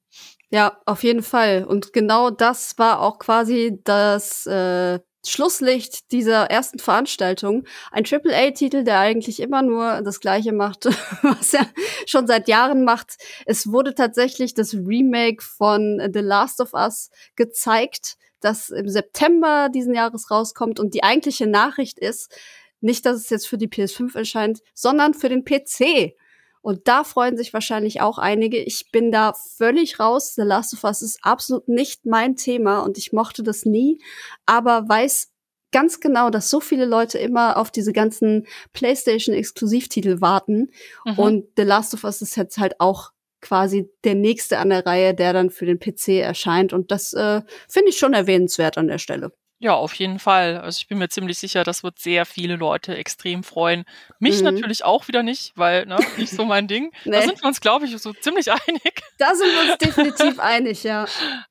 Ja, auf jeden Fall. Und genau das war auch quasi das äh, Schlusslicht dieser ersten Veranstaltung. Ein AAA-Titel, der eigentlich immer nur das Gleiche macht, (laughs) was er schon seit Jahren macht. Es wurde tatsächlich das Remake von The Last of Us gezeigt, das im September diesen Jahres rauskommt. Und die eigentliche Nachricht ist, nicht, dass es jetzt für die PS5 erscheint, sondern für den PC. Und da freuen sich wahrscheinlich auch einige. Ich bin da völlig raus. The Last of Us ist absolut nicht mein Thema und ich mochte das nie, aber weiß ganz genau, dass so viele Leute immer auf diese ganzen PlayStation-Exklusivtitel warten. Mhm. Und The Last of Us ist jetzt halt auch quasi der nächste an der Reihe, der dann für den PC erscheint. Und das äh, finde ich schon erwähnenswert an der Stelle. Ja, auf jeden Fall. Also ich bin mir ziemlich sicher, das wird sehr viele Leute extrem freuen. Mich mhm. natürlich auch wieder nicht, weil, ne, nicht so mein Ding. (laughs) nee. Da sind wir uns, glaube ich, so ziemlich (laughs) einig. Da sind wir uns definitiv einig, ja.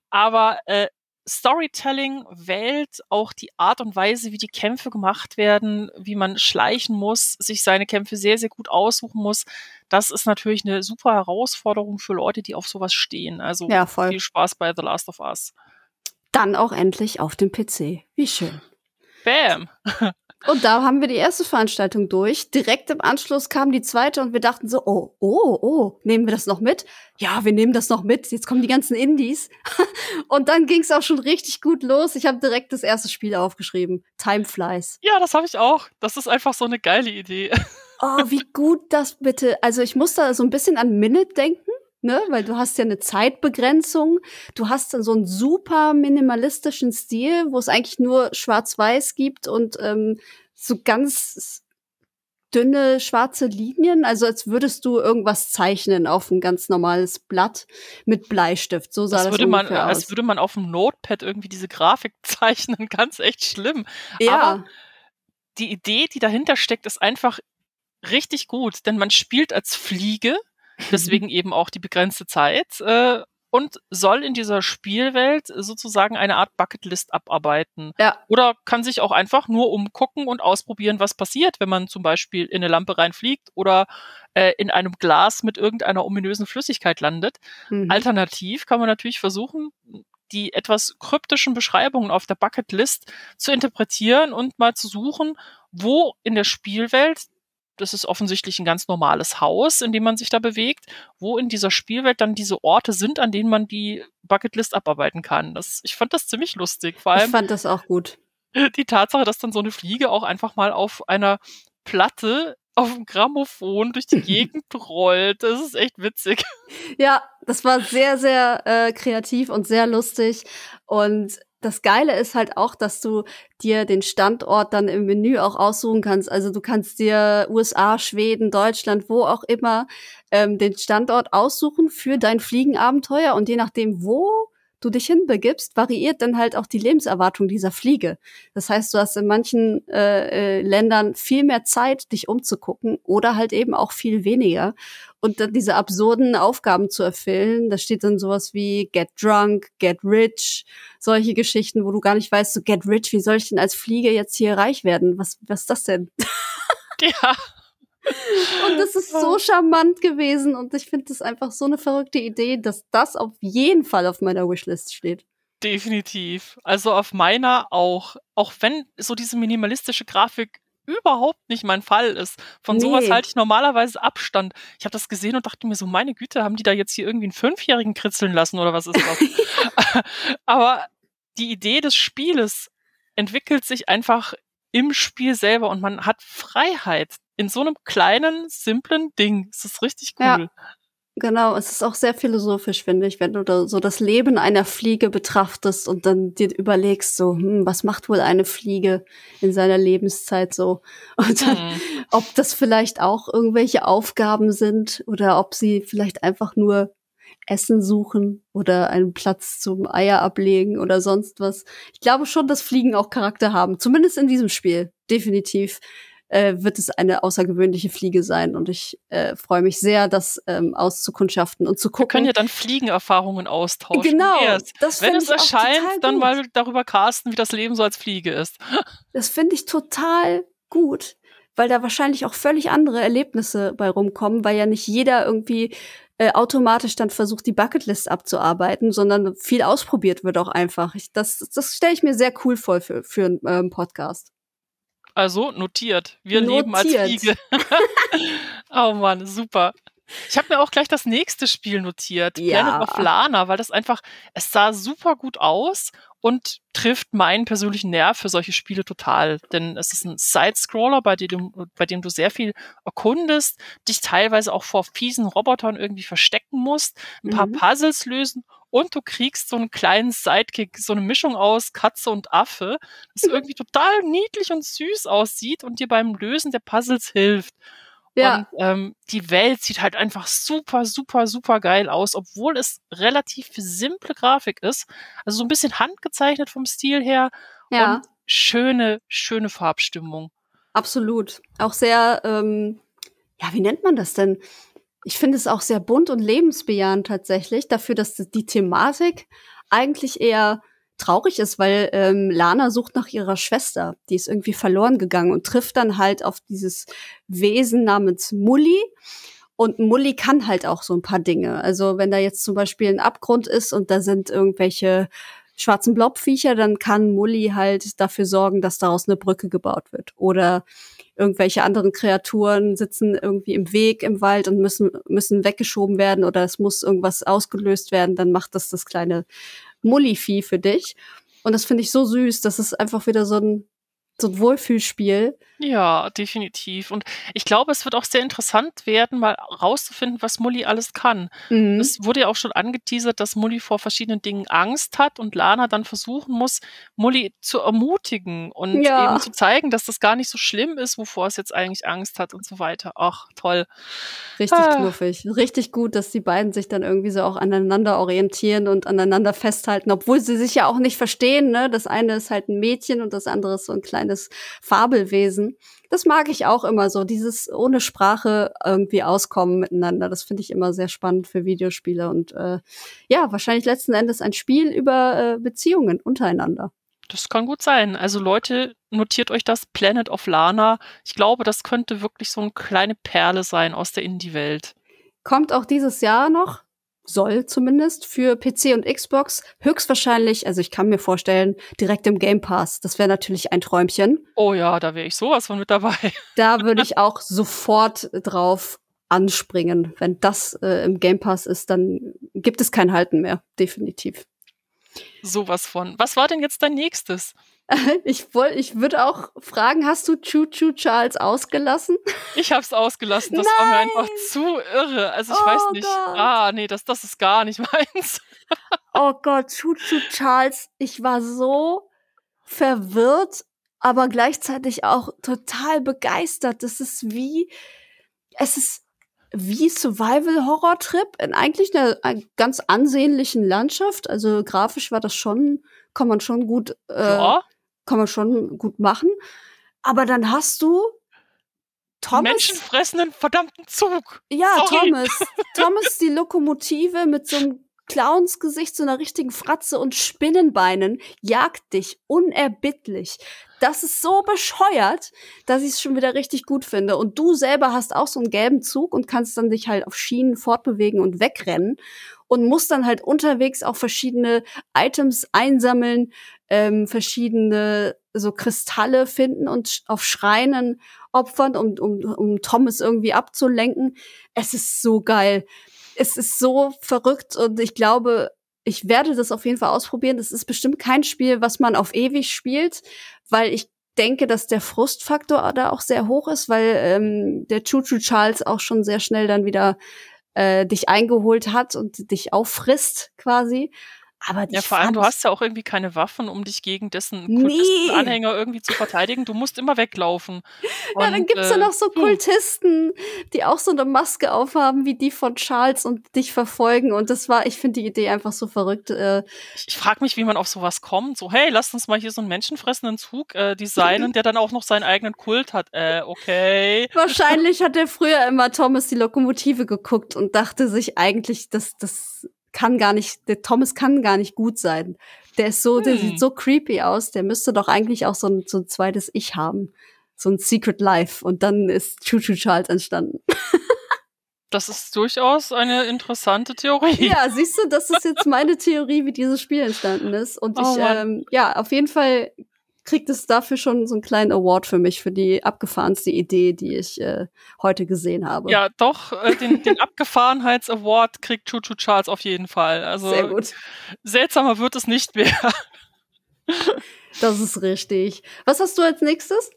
Aber äh, Storytelling, Welt, auch die Art und Weise, wie die Kämpfe gemacht werden, wie man schleichen muss, sich seine Kämpfe sehr, sehr gut aussuchen muss, das ist natürlich eine super Herausforderung für Leute, die auf sowas stehen. Also ja, viel Spaß bei The Last of Us. Dann auch endlich auf dem PC. Wie schön. Bam. Und da haben wir die erste Veranstaltung durch. Direkt im Anschluss kam die zweite und wir dachten so, oh, oh, oh, nehmen wir das noch mit? Ja, wir nehmen das noch mit. Jetzt kommen die ganzen Indies. (laughs) und dann ging es auch schon richtig gut los. Ich habe direkt das erste Spiel aufgeschrieben. Time Flies. Ja, das habe ich auch. Das ist einfach so eine geile Idee. oh, wie gut das bitte. Also ich muss da so ein bisschen an Minute denken ne? Weil du hast ja eine Zeitbegrenzung. Du hast dann so einen super minimalistischen Stil, wo es eigentlich nur Schwarz-Weiß gibt und ähm, so ganz dünne schwarze Linien, also als würdest du irgendwas zeichnen auf ein ganz normales Blatt mit Bleistift. So sah das, das würde man, aus. als würde man auf dem Notepad irgendwie diese Grafik (laughs) zeichnen, ganz echt schlimm. Ja. Aber die Idee, die dahinter steckt, ist einfach richtig gut, denn man spielt als Fliege deswegen (laughs) eben auch die begrenzte Zeit. Äh, und soll in dieser Spielwelt sozusagen eine Art Bucketlist abarbeiten. Ja. Oder kann sich auch einfach nur umgucken und ausprobieren, was passiert, wenn man zum Beispiel in eine Lampe reinfliegt oder äh, in einem Glas mit irgendeiner ominösen Flüssigkeit landet. Mhm. Alternativ kann man natürlich versuchen, die etwas kryptischen Beschreibungen auf der Bucketlist zu interpretieren und mal zu suchen, wo in der Spielwelt das ist offensichtlich ein ganz normales Haus, in dem man sich da bewegt, wo in dieser Spielwelt dann diese Orte sind, an denen man die Bucketlist abarbeiten kann. Das, ich fand das ziemlich lustig. Vor allem ich fand das auch gut. (laughs) Die Tatsache, dass dann so eine Fliege auch einfach mal auf einer Platte auf dem Grammophon durch die (laughs) Gegend rollt. Das ist echt witzig. Ja, das war sehr, sehr äh, kreativ und sehr lustig. Und das Geile ist halt auch, dass du dir den Standort dann im Menü auch aussuchen kannst. Also du kannst dir USA, Schweden, Deutschland, wo auch immer ähm, den Standort aussuchen für dein Fliegenabenteuer und je nachdem, wo du dich hinbegibst, variiert dann halt auch die Lebenserwartung dieser Fliege. Das heißt, du hast in manchen äh, äh, Ländern viel mehr Zeit, dich umzugucken oder halt eben auch viel weniger. Und dann diese absurden Aufgaben zu erfüllen, da steht dann sowas wie get drunk, get rich, solche Geschichten, wo du gar nicht weißt, so get rich, wie soll ich denn als Fliege jetzt hier reich werden? Was, was ist das denn? Ja. Und das ist so charmant gewesen und ich finde das einfach so eine verrückte Idee, dass das auf jeden Fall auf meiner Wishlist steht. Definitiv. Also auf meiner auch. Auch wenn so diese minimalistische Grafik überhaupt nicht mein Fall ist. Von nee. sowas halte ich normalerweise Abstand. Ich habe das gesehen und dachte mir so, meine Güte, haben die da jetzt hier irgendwie einen Fünfjährigen kritzeln lassen oder was ist das? (laughs) Aber die Idee des Spieles entwickelt sich einfach im Spiel selber und man hat Freiheit in so einem kleinen, simplen Ding. Es ist richtig cool. Ja, genau. Es ist auch sehr philosophisch, finde ich, wenn du da so das Leben einer Fliege betrachtest und dann dir überlegst, so, hm, was macht wohl eine Fliege in seiner Lebenszeit so? (laughs) Und dann, hm. ob das vielleicht auch irgendwelche Aufgaben sind oder ob sie vielleicht einfach nur Essen suchen oder einen Platz zum Eier ablegen oder sonst was. Ich glaube schon, dass Fliegen auch Charakter haben. Zumindest in diesem Spiel. Definitiv äh, wird es eine außergewöhnliche Fliege sein. Und ich äh, freue mich sehr, das ähm, auszukundschaften und zu gucken. Wir können ja dann Fliegenerfahrungen austauschen. Genau. Das Wenn es erscheint, dann mal darüber casten, wie das Leben so als Fliege ist. (laughs) Das finde ich total gut, weil da wahrscheinlich auch völlig andere Erlebnisse bei rumkommen, weil ja nicht jeder irgendwie äh, automatisch dann versucht, die Bucketlist abzuarbeiten, sondern viel ausprobiert wird auch einfach. Ich, das das stelle ich mir sehr cool vor für, für einen ähm, Podcast. Also notiert. Wir notiert. leben als Fliege. (laughs) oh Mann, super. Ich habe mir auch gleich das nächste Spiel notiert, ja. Planet of Lana, weil das einfach, es sah super gut aus und trifft meinen persönlichen Nerv für solche Spiele total. Denn es ist ein Side-Scroller, bei dem, bei dem du sehr viel erkundest, dich teilweise auch vor fiesen Robotern irgendwie verstecken musst, ein paar mhm. Puzzles lösen und du kriegst so einen kleinen Sidekick, so eine Mischung aus Katze und Affe, das (laughs) irgendwie total niedlich und süß aussieht und dir beim Lösen der Puzzles hilft. Ja. Und ähm, die Welt sieht halt einfach super, super, super geil aus, obwohl es relativ simple Grafik ist. Also so ein bisschen handgezeichnet vom Stil her. Ja. Und schöne, schöne Farbstimmung. Absolut. Auch sehr, ähm, ja, wie nennt man das denn? Ich finde es auch sehr bunt und lebensbejahend tatsächlich, dafür, dass die Thematik eigentlich eher traurig ist, weil ähm, Lana sucht nach ihrer Schwester. Die ist irgendwie verloren gegangen und trifft dann halt auf dieses Wesen namens Mully. Und Mully kann halt auch so ein paar Dinge. Also wenn da jetzt zum Beispiel ein Abgrund ist und da sind irgendwelche schwarzen Blobviecher, dann kann Mully halt dafür sorgen, dass daraus eine Brücke gebaut wird. Oder irgendwelche anderen Kreaturen sitzen irgendwie im Weg im Wald und müssen, müssen weggeschoben werden oder es muss irgendwas ausgelöst werden, dann macht das das kleine Mullivieh für dich. Und das finde ich so süß, dass es einfach wieder so ein so ein Wohlfühlspiel. Ja, definitiv. Und ich glaube, es wird auch sehr interessant werden, mal rauszufinden, was Mully alles kann. Mhm. Es wurde ja auch schon angeteasert, dass Mully vor verschiedenen Dingen Angst hat und Lana dann versuchen muss, Mully zu ermutigen und ja. eben zu zeigen, dass das gar nicht so schlimm ist, wovor es jetzt eigentlich Angst hat und so weiter. Ach, toll. Richtig ah. knuffig. Richtig gut, dass die beiden sich dann irgendwie so auch aneinander orientieren und aneinander festhalten, obwohl sie sich ja auch nicht verstehen. Ne? Das eine ist halt ein Mädchen und das andere ist so ein kleines kleines Das mag ich auch immer so, dieses ohne Sprache irgendwie auskommen miteinander. Das finde ich immer sehr spannend für Videospiele und äh, ja, wahrscheinlich letzten Endes ein Spiel über äh, Beziehungen untereinander. Das kann gut sein. Also Leute, notiert euch das Planet of Lana. Ich glaube, das könnte wirklich so eine kleine Perle sein aus der Indie-Welt. Kommt auch dieses Jahr noch soll zumindest für PC und Xbox höchstwahrscheinlich, also ich kann mir vorstellen, direkt im Game Pass. Das wäre natürlich ein Träumchen. Oh ja, da wäre ich sowas von mit dabei. (laughs) Da würde ich auch sofort drauf anspringen. Wenn das äh, im Game Pass ist, dann gibt es kein Halten mehr, definitiv. Sowas von. Was war denn jetzt dein nächstes? (laughs) Ich ich würde auch fragen, hast du Choo Choo Charles ausgelassen? Ich habe es ausgelassen. Das Nein. war mir einfach zu irre. Also ich oh weiß nicht. Gott. Ah, nee, das, das ist gar nicht (laughs) meins. oh Gott, Choo Choo Charles. Ich war so verwirrt, aber gleichzeitig auch total begeistert. Das ist wie, es ist wie Survival-Horror-Trip in eigentlich einer, einer, ganz ansehnlichen Landschaft. Also grafisch war das schon, kann man schon gut äh, ja kann man schon gut machen. Aber dann hast du Thomas. Menschenfressenden verdammten Zug. Ja, Sorry. Thomas. (laughs) Thomas die Lokomotive mit so einem Clownsgesicht, so einer richtigen Fratze und Spinnenbeinen jagt dich unerbittlich. Das ist so bescheuert, dass ich es schon wieder richtig gut finde. Und du selber hast auch so einen gelben Zug und kannst dann dich halt auf Schienen fortbewegen und wegrennen und musst dann halt unterwegs auch verschiedene Items einsammeln, ähm, verschiedene so Kristalle finden und auf Schreinen opfern, um, um, um Thomas irgendwie abzulenken. Es ist so geil. Es ist so verrückt und ich glaube, ich werde das auf jeden Fall ausprobieren. Das ist bestimmt kein Spiel, was man auf ewig spielt, weil ich denke, dass der Frustfaktor da auch sehr hoch ist, weil ähm, der Choo Charles auch schon sehr schnell dann wieder äh, dich eingeholt hat und dich auffrisst quasi. Aber Ja, vor allem, du hast ja auch irgendwie keine Waffen, um dich gegen dessen Nee. Kultistenanhänger irgendwie zu verteidigen. Du musst immer weglaufen. (laughs) Ja, dann Und, gibt's ja äh, noch so hm. Kultisten, die auch so eine Maske aufhaben wie die von Charles und dich verfolgen. Und das war, ich finde die Idee einfach so verrückt. Äh, Ich, ich frage mich, wie man auf sowas kommt. So, hey, lass uns mal hier so einen menschenfressenden Zug äh, designen, (laughs) der dann auch noch seinen eigenen Kult hat. Äh, okay. wahrscheinlich (laughs) hat er früher immer Thomas die Lokomotive geguckt und dachte sich eigentlich, dass das kann gar nicht, der Thomas kann gar nicht gut sein. Der ist so, der Hm. sieht so creepy aus. Der müsste doch eigentlich auch so ein, so ein zweites Ich haben. So ein Secret Life. Und dann ist Choo Choo Charles entstanden. (laughs) Das ist durchaus eine interessante Theorie. Ja, siehst du, das ist jetzt meine Theorie, wie dieses Spiel entstanden ist. Und Oh ich, ähm, ja, auf jeden Fall kriegt es dafür schon so einen kleinen Award für mich, für die abgefahrenste Idee, die ich äh, heute gesehen habe. Ja, doch, äh, den, den Abgefahrenheits-Award kriegt Choo Choo Charles auf jeden Fall. Also Sehr gut. seltsamer wird es nicht mehr. Das ist richtig. Was hast du als nächstes?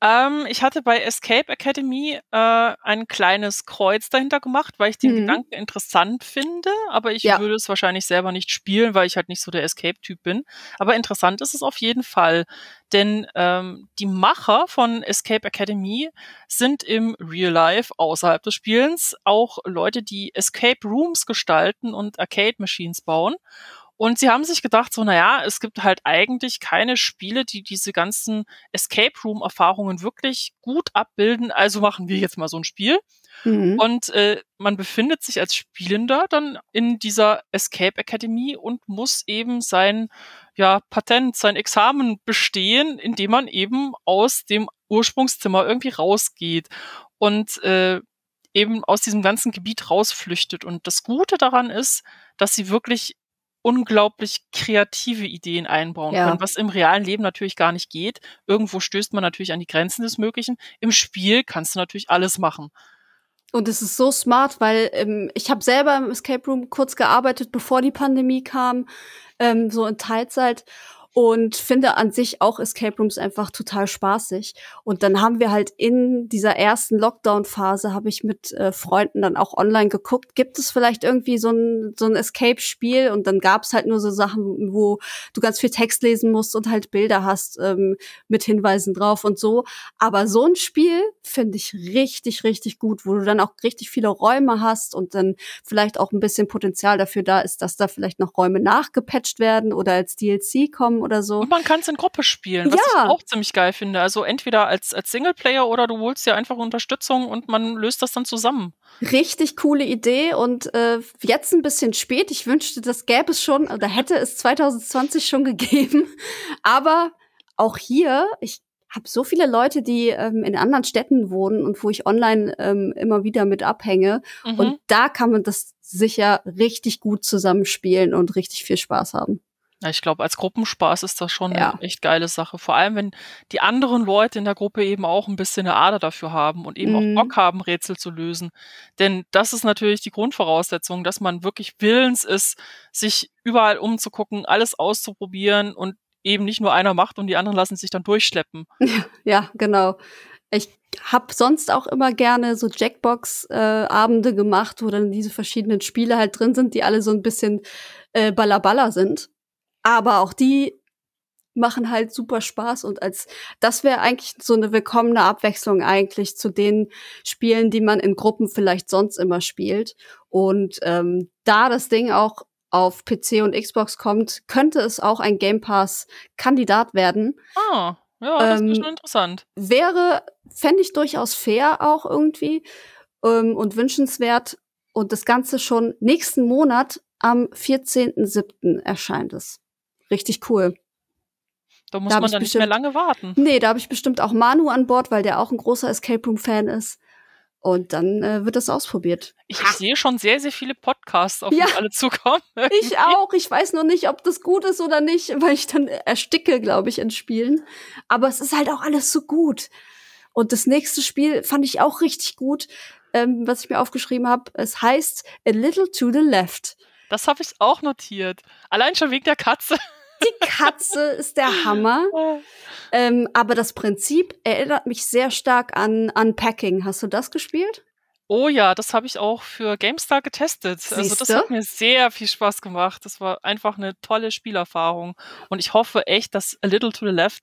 Ähm, ich hatte bei Escape Academy äh, ein kleines Kreuz dahinter gemacht, weil ich den Mhm. Gedanken interessant finde, aber ich Ja. würde es wahrscheinlich selber nicht spielen, weil ich halt nicht so der Escape-Typ bin. Aber interessant ist es auf jeden Fall, denn ähm, die Macher von Escape Academy sind im Real Life außerhalb des Spielens auch Leute, die Escape Rooms gestalten und Arcade Machines bauen. Und sie haben sich gedacht, so, naja, es gibt halt eigentlich keine Spiele, die diese ganzen Escape Room-Erfahrungen wirklich gut abbilden. Also machen wir jetzt mal so ein Spiel. Mhm. Und äh, man befindet sich als Spielender dann in dieser Escape Academy und muss eben sein ja, Patent, sein Examen bestehen, indem man eben aus dem Ursprungszimmer irgendwie rausgeht und äh, eben aus diesem ganzen Gebiet rausflüchtet. Und das Gute daran ist, dass sie wirklich unglaublich kreative Ideen einbauen Ja. können, was im realen Leben natürlich gar nicht geht. Irgendwo stößt man natürlich an die Grenzen des Möglichen. Im Spiel kannst du natürlich alles machen. Und es ist so smart, weil ähm, ich habe selber im Escape Room kurz gearbeitet, bevor die Pandemie kam, ähm, so in Teilzeit und finde an sich auch Escape Rooms einfach total spaßig. Und dann haben wir halt in dieser ersten Lockdown-Phase habe ich mit äh, Freunden dann auch online geguckt, gibt es vielleicht irgendwie so ein so ein Escape-Spiel? Und dann gab es halt nur so Sachen, wo du ganz viel Text lesen musst und halt Bilder hast ähm, mit Hinweisen drauf und so. Aber so ein Spiel finde ich richtig, richtig gut, wo du dann auch richtig viele Räume hast und dann vielleicht auch ein bisschen Potenzial dafür da ist, dass da vielleicht noch Räume nachgepatcht werden oder als DLC kommen oder so. Und man kann es in Gruppe spielen, was Ja. ich auch ziemlich geil finde. Also entweder als, als Singleplayer oder du holst dir einfach Unterstützung und man löst das dann zusammen. Richtig coole Idee und äh, jetzt ein bisschen spät. Ich wünschte, das gäbe es schon oder hätte es 2020 schon (laughs) gegeben. Aber auch hier, ich habe so viele Leute, die ähm, in anderen Städten wohnen und wo ich online ähm, immer wieder mit abhänge. Mhm. Und da kann man das sicher richtig gut zusammenspielen und richtig viel Spaß haben. Ja, ich glaube, als Gruppenspaß ist das schon Ja. eine echt geile Sache. Vor allem, wenn die anderen Leute in der Gruppe eben auch ein bisschen eine Ader dafür haben und eben Mhm. auch Bock haben, Rätsel zu lösen. Denn das ist natürlich die Grundvoraussetzung, dass man wirklich willens ist, sich überall umzugucken, alles auszuprobieren und eben nicht nur einer macht und die anderen lassen sich dann durchschleppen. (laughs) Ja, genau. Ich habe sonst auch immer gerne so Jackbox-Abende gemacht, wo dann diese verschiedenen Spiele halt drin sind, die alle so ein bisschen äh, ballerballer sind. Aber auch die machen halt super Spaß und als das wäre eigentlich so eine willkommene Abwechslung eigentlich zu den Spielen, die man in Gruppen vielleicht sonst immer spielt. Und ähm, da das Ding auch auf PC und Xbox kommt, könnte es auch ein Game Pass Kandidat werden Ah, ja, das Ähm, ist schon interessant. wäre, fände ich durchaus fair auch irgendwie ähm, und wünschenswert. Und das Ganze schon nächsten Monat am 14.07. erscheint es. Richtig cool. Da muss da man dann nicht mehr lange warten. Nee, da habe ich bestimmt auch Manu an Bord, weil der auch ein großer Escape Room-Fan ist. Und dann äh, wird das ausprobiert. Ich, ich sehe schon sehr, sehr viele Podcasts, auf Ja. die alle zukommen. (laughs) Ich auch. Ich weiß noch nicht, ob das gut ist oder nicht, (laughs) weil ich dann ersticke, glaube ich, in Spielen. Aber es ist halt auch alles so gut. Und das nächste Spiel fand ich auch richtig gut, ähm, was ich mir aufgeschrieben habe. Es heißt A Little to the Left. Das habe ich auch notiert. Allein schon wegen der Katze. (laughs) Die Katze ist der Hammer. (laughs) Ähm, aber das Prinzip erinnert mich sehr stark an Unpacking. Hast du das gespielt? Oh ja, das habe ich auch für GameStar getestet. Siehste? Also das hat mir sehr viel Spaß gemacht. Das war einfach eine tolle Spielerfahrung. Und ich hoffe echt, dass A Little to the Left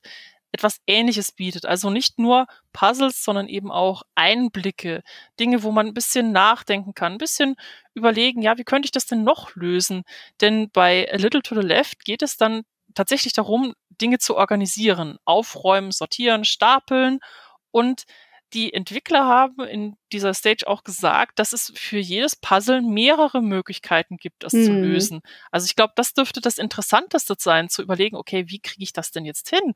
etwas Ähnliches bietet. Also nicht nur Puzzles, sondern eben auch Einblicke, Dinge, wo man ein bisschen nachdenken kann, ein bisschen überlegen, ja, wie könnte ich das denn noch lösen? Denn bei A Little to the Left geht es dann tatsächlich darum, Dinge zu organisieren, aufräumen, sortieren, stapeln und die Entwickler haben in dieser Stage auch gesagt, dass es für jedes Puzzle mehrere Möglichkeiten gibt, das mhm. zu lösen. Also ich glaube, das dürfte das Interessanteste sein, zu überlegen, okay, wie kriege ich das denn jetzt hin?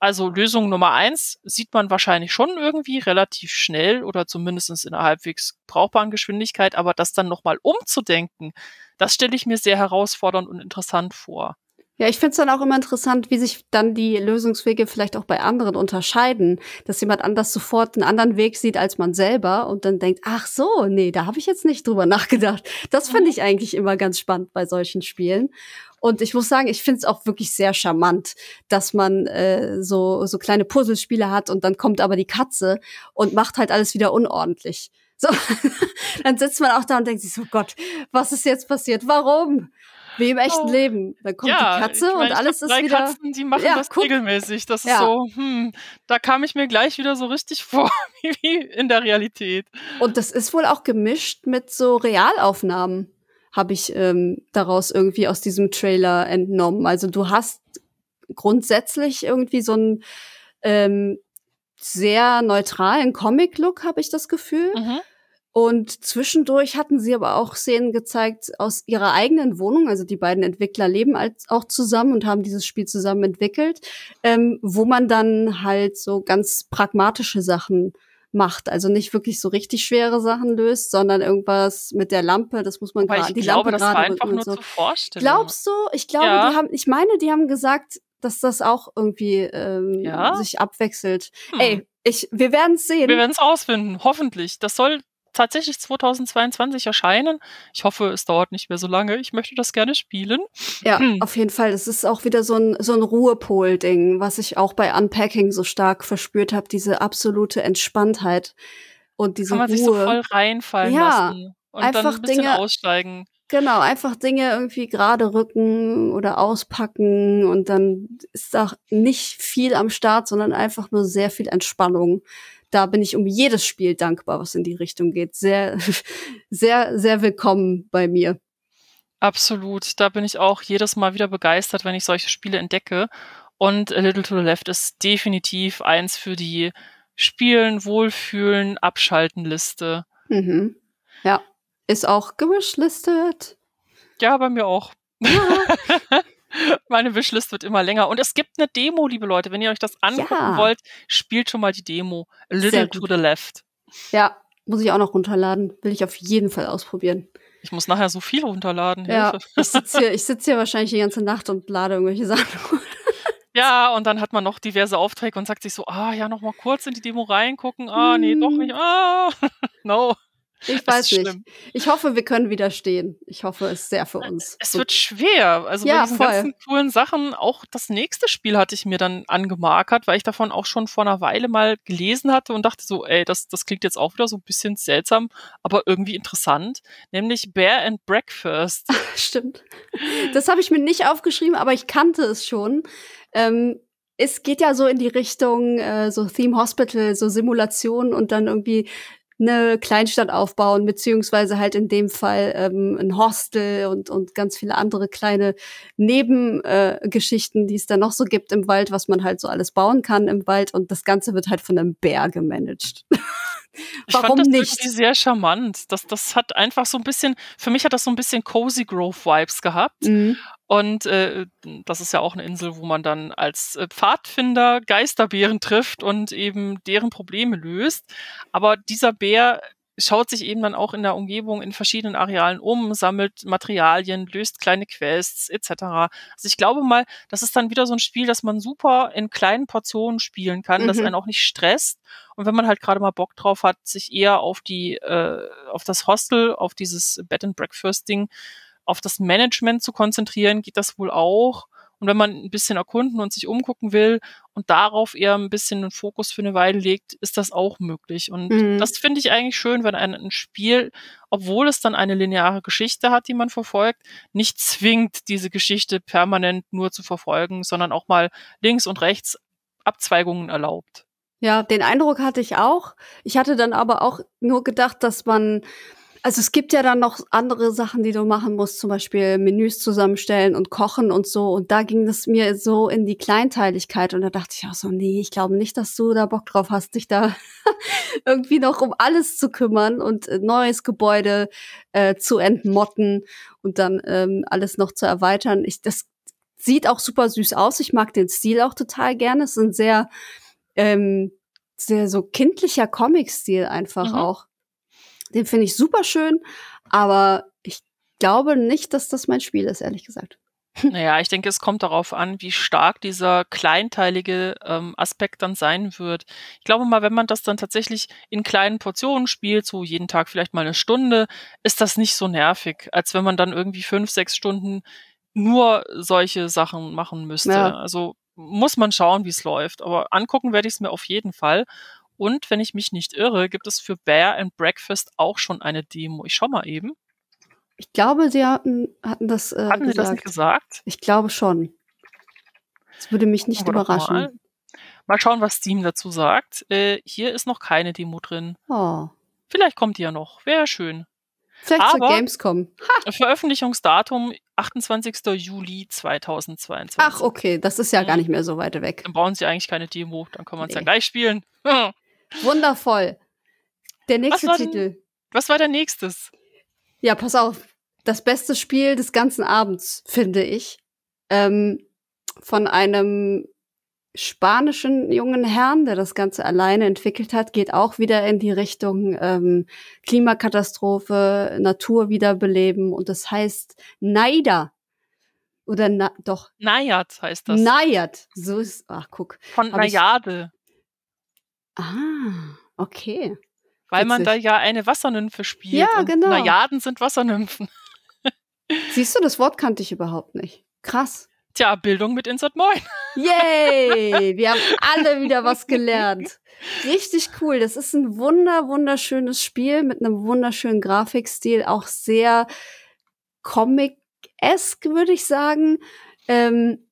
Also Lösung Nummer eins sieht man wahrscheinlich schon irgendwie relativ schnell oder zumindest in einer halbwegs brauchbaren Geschwindigkeit, aber das dann nochmal umzudenken, das stelle ich mir sehr herausfordernd und interessant vor. Ja, ich finde es dann auch immer interessant, wie sich dann die Lösungswege vielleicht auch bei anderen unterscheiden, dass jemand anders sofort einen anderen Weg sieht als man selber und dann denkt, ach so, nee, da habe ich jetzt nicht drüber (laughs) nachgedacht. Das finde ich eigentlich immer ganz spannend bei solchen Spielen. Und ich muss sagen, ich finde es auch wirklich sehr charmant, dass man äh, so, so kleine Puzzlespiele hat und dann kommt aber die Katze und macht halt alles wieder unordentlich. (laughs) So, dann sitzt man auch da und denkt sich so, Gott, was ist jetzt passiert? Warum? Wie im echten oh. Leben. Dann kommt ja, die Katze ich mein, und alles ist drei wieder. Katzen, die machen ja, das guck. regelmäßig. Das ja. ist so, hm, da kam ich mir gleich wieder so richtig (laughs) vor, wie in der Realität. Und das ist wohl auch gemischt mit so Realaufnahmen, habe ich ähm, daraus irgendwie aus diesem Trailer entnommen. Also du hast grundsätzlich irgendwie so einen ähm, sehr neutralen Comic-Look, habe ich das Gefühl. Mhm und zwischendurch hatten sie aber auch Szenen gezeigt aus ihrer eigenen Wohnung. Also die beiden Entwickler leben als auch zusammen und haben dieses Spiel zusammen entwickelt, ähm, wo man dann halt so ganz pragmatische Sachen macht. Also nicht wirklich so richtig schwere Sachen löst, sondern irgendwas mit der Lampe. Das muss man gerade. Die glaube, Lampe das war einfach nur so. zur Vorstellung. Glaubst du? Ich glaube, ja. die haben. Ich meine, die haben gesagt, dass das auch irgendwie ähm, ja? sich abwechselt. Hm. Ey, ich, wir werden es sehen. Wir werden es rausfinden, hoffentlich. Das soll tatsächlich 2022 erscheinen. Ich hoffe, es dauert nicht mehr so lange. Ich möchte das gerne spielen. Ja, hm. auf jeden Fall. Das ist auch wieder so ein, so ein Ruhepol-Ding, was ich auch bei Unpacking so stark verspürt habe. Diese absolute Entspanntheit und diese Kann man Ruhe. sich so voll reinfallen ja, lassen und einfach dann ein bisschen Dinge, aussteigen. Genau, einfach Dinge irgendwie gerade rücken oder auspacken und dann ist da nicht viel am Start, sondern einfach nur sehr viel Entspannung da bin ich um jedes Spiel dankbar, was in die Richtung geht. Sehr, (laughs) sehr, sehr willkommen bei mir. Absolut. Da bin ich auch jedes Mal wieder begeistert, wenn ich solche Spiele entdecke. Und A Little to the Left ist definitiv eins für die Spielen, Wohlfühlen, Abschalten Liste. Mhm. Ja. Ist auch gewishlistet. Ja, bei mir auch. Ja. (laughs) (laughs) Meine Wishlist wird immer länger. Und es gibt eine Demo, liebe Leute. Wenn ihr euch das angucken ja. wollt, spielt schon mal die Demo. A Little to the Left. Ja, muss ich auch noch runterladen. Will ich auf jeden Fall ausprobieren. Ich muss nachher so viel runterladen. Ja, ich sitze hier, (laughs) sitz hier wahrscheinlich die ganze Nacht und lade irgendwelche Sachen Ja, und dann hat man noch diverse Aufträge und sagt sich so, ah, ja, noch mal kurz in die Demo reingucken. Ah, nee, doch nicht. Ah, (laughs) no. Ich weiß nicht. Schlimm. Ich hoffe, wir können widerstehen. Ich hoffe es sehr für uns. Es wird schwer. Also ja, bei diesen voll. ganzen coolen Sachen, auch das nächste Spiel hatte ich mir dann angemarkert, weil ich davon auch schon vor einer Weile mal gelesen hatte und dachte so, ey, das, das klingt jetzt auch wieder so ein bisschen seltsam, aber irgendwie interessant. Nämlich Bear and Breakfast. (laughs) Stimmt. Das habe ich mir nicht aufgeschrieben, aber ich kannte es schon. Ähm, es geht ja so in die Richtung äh, so Theme Hospital, so Simulation und dann irgendwie eine Kleinstadt aufbauen, beziehungsweise halt in dem Fall ähm, ein Hostel und, und ganz viele andere kleine Nebengeschichten, äh, die es da noch so gibt im Wald, was man halt so alles bauen kann im Wald. Und das Ganze wird halt von einem Bär gemanagt. Warum (laughs) ich fand das nicht? sehr charmant. Das, das hat einfach so ein bisschen, für mich hat das so ein bisschen Cozy Grove Vibes gehabt. Mhm. Und äh, das ist ja auch eine Insel, wo man dann als äh, Pfadfinder Geisterbären trifft und eben deren Probleme löst. Aber dieser Bär schaut sich eben dann auch in der Umgebung in verschiedenen Arealen um, sammelt Materialien, löst kleine Quests etc. Also ich glaube mal, das ist dann wieder so ein Spiel, das man super in kleinen Portionen spielen kann, mhm. das einen auch nicht stresst. Und wenn man halt gerade mal Bock drauf hat, sich eher auf die, äh, auf das Hostel, auf dieses Bed and Breakfast Ding, auf das Management zu konzentrieren, geht das wohl auch. Und wenn man ein bisschen erkunden und sich umgucken will und darauf eher ein bisschen den Fokus für eine Weile legt, ist das auch möglich. Und mhm. das finde ich eigentlich schön, wenn ein, ein, Spiel, obwohl es dann eine lineare Geschichte hat, die man verfolgt, nicht zwingt, diese Geschichte permanent nur zu verfolgen, sondern auch mal links und rechts Abzweigungen erlaubt. Ja, den Eindruck hatte ich auch. Ich hatte dann aber auch nur gedacht, dass man also es gibt ja dann noch andere Sachen, die du machen musst, zum Beispiel Menüs zusammenstellen und kochen und so. Und da ging es mir so in die Kleinteiligkeit und da dachte ich auch so, nee, ich glaube nicht, dass du da Bock drauf hast, dich da (laughs) irgendwie noch um alles zu kümmern und äh, neues Gebäude äh, zu entmotten und dann ähm, alles noch zu erweitern. Ich, das sieht auch super süß aus. Ich mag den Stil auch total gerne. Es ist ein sehr, ähm, sehr so kindlicher Comic-Stil einfach mhm. auch. Den finde ich super schön, aber ich glaube nicht, dass das mein Spiel ist, ehrlich gesagt. (laughs) Naja, ich denke, es kommt darauf an, wie stark dieser kleinteilige ähm, Aspekt dann sein wird. Ich glaube mal, wenn man das dann tatsächlich in kleinen Portionen spielt, so jeden Tag vielleicht mal eine Stunde, ist das nicht so nervig, als wenn man dann irgendwie fünf, sechs Stunden nur solche Sachen machen müsste. Ja. Also muss man schauen, wie es läuft. Aber angucken werde ich es mir auf jeden Fall. Und wenn ich mich nicht irre, gibt es für Bear and Breakfast auch schon eine Demo. Ich schau mal eben. Ich glaube, sie hatten, hatten das äh, Hatten sie das nicht gesagt? Ich glaube schon. Das würde mich nicht überraschen. Mal. mal. schauen, was Steam dazu sagt. Äh, hier ist noch keine Demo drin. Oh. Vielleicht kommt die ja noch. Wäre schön. Vielleicht Aber zur Gamescom. Ha. Veröffentlichungsdatum 28. Juli 2022. Ach, okay, das ist ja gar nicht mehr so weit weg. Dann brauchen sie eigentlich keine Demo, dann kann man es nee. ja gleich spielen. (laughs) Wundervoll. Der nächste was Titel. Denn, was war der nächstes? Ja, pass auf. Das beste Spiel des ganzen Abends, finde ich. Ähm, von einem spanischen jungen Herrn, der das Ganze alleine entwickelt hat, geht auch wieder in die Richtung ähm, Klimakatastrophe, Natur wiederbeleben und das heißt Naida. Oder na, doch. Nayad heißt das. Nayad. So ist, ach guck. Von Nayade. Ah, okay. Weil Witzig. man da ja eine Wassernymphe spielt. Ja, genau. Najaden sind Wassernymphen. Siehst du, das Wort kannte ich überhaupt nicht. Krass. Tja, Bildung mit Insert Moin. Yay! Wir haben alle wieder was gelernt. (laughs) Richtig cool. Das ist ein wunder, wunderschönes Spiel mit einem wunderschönen Grafikstil, auch sehr Comic-esque, würde ich sagen. Ähm,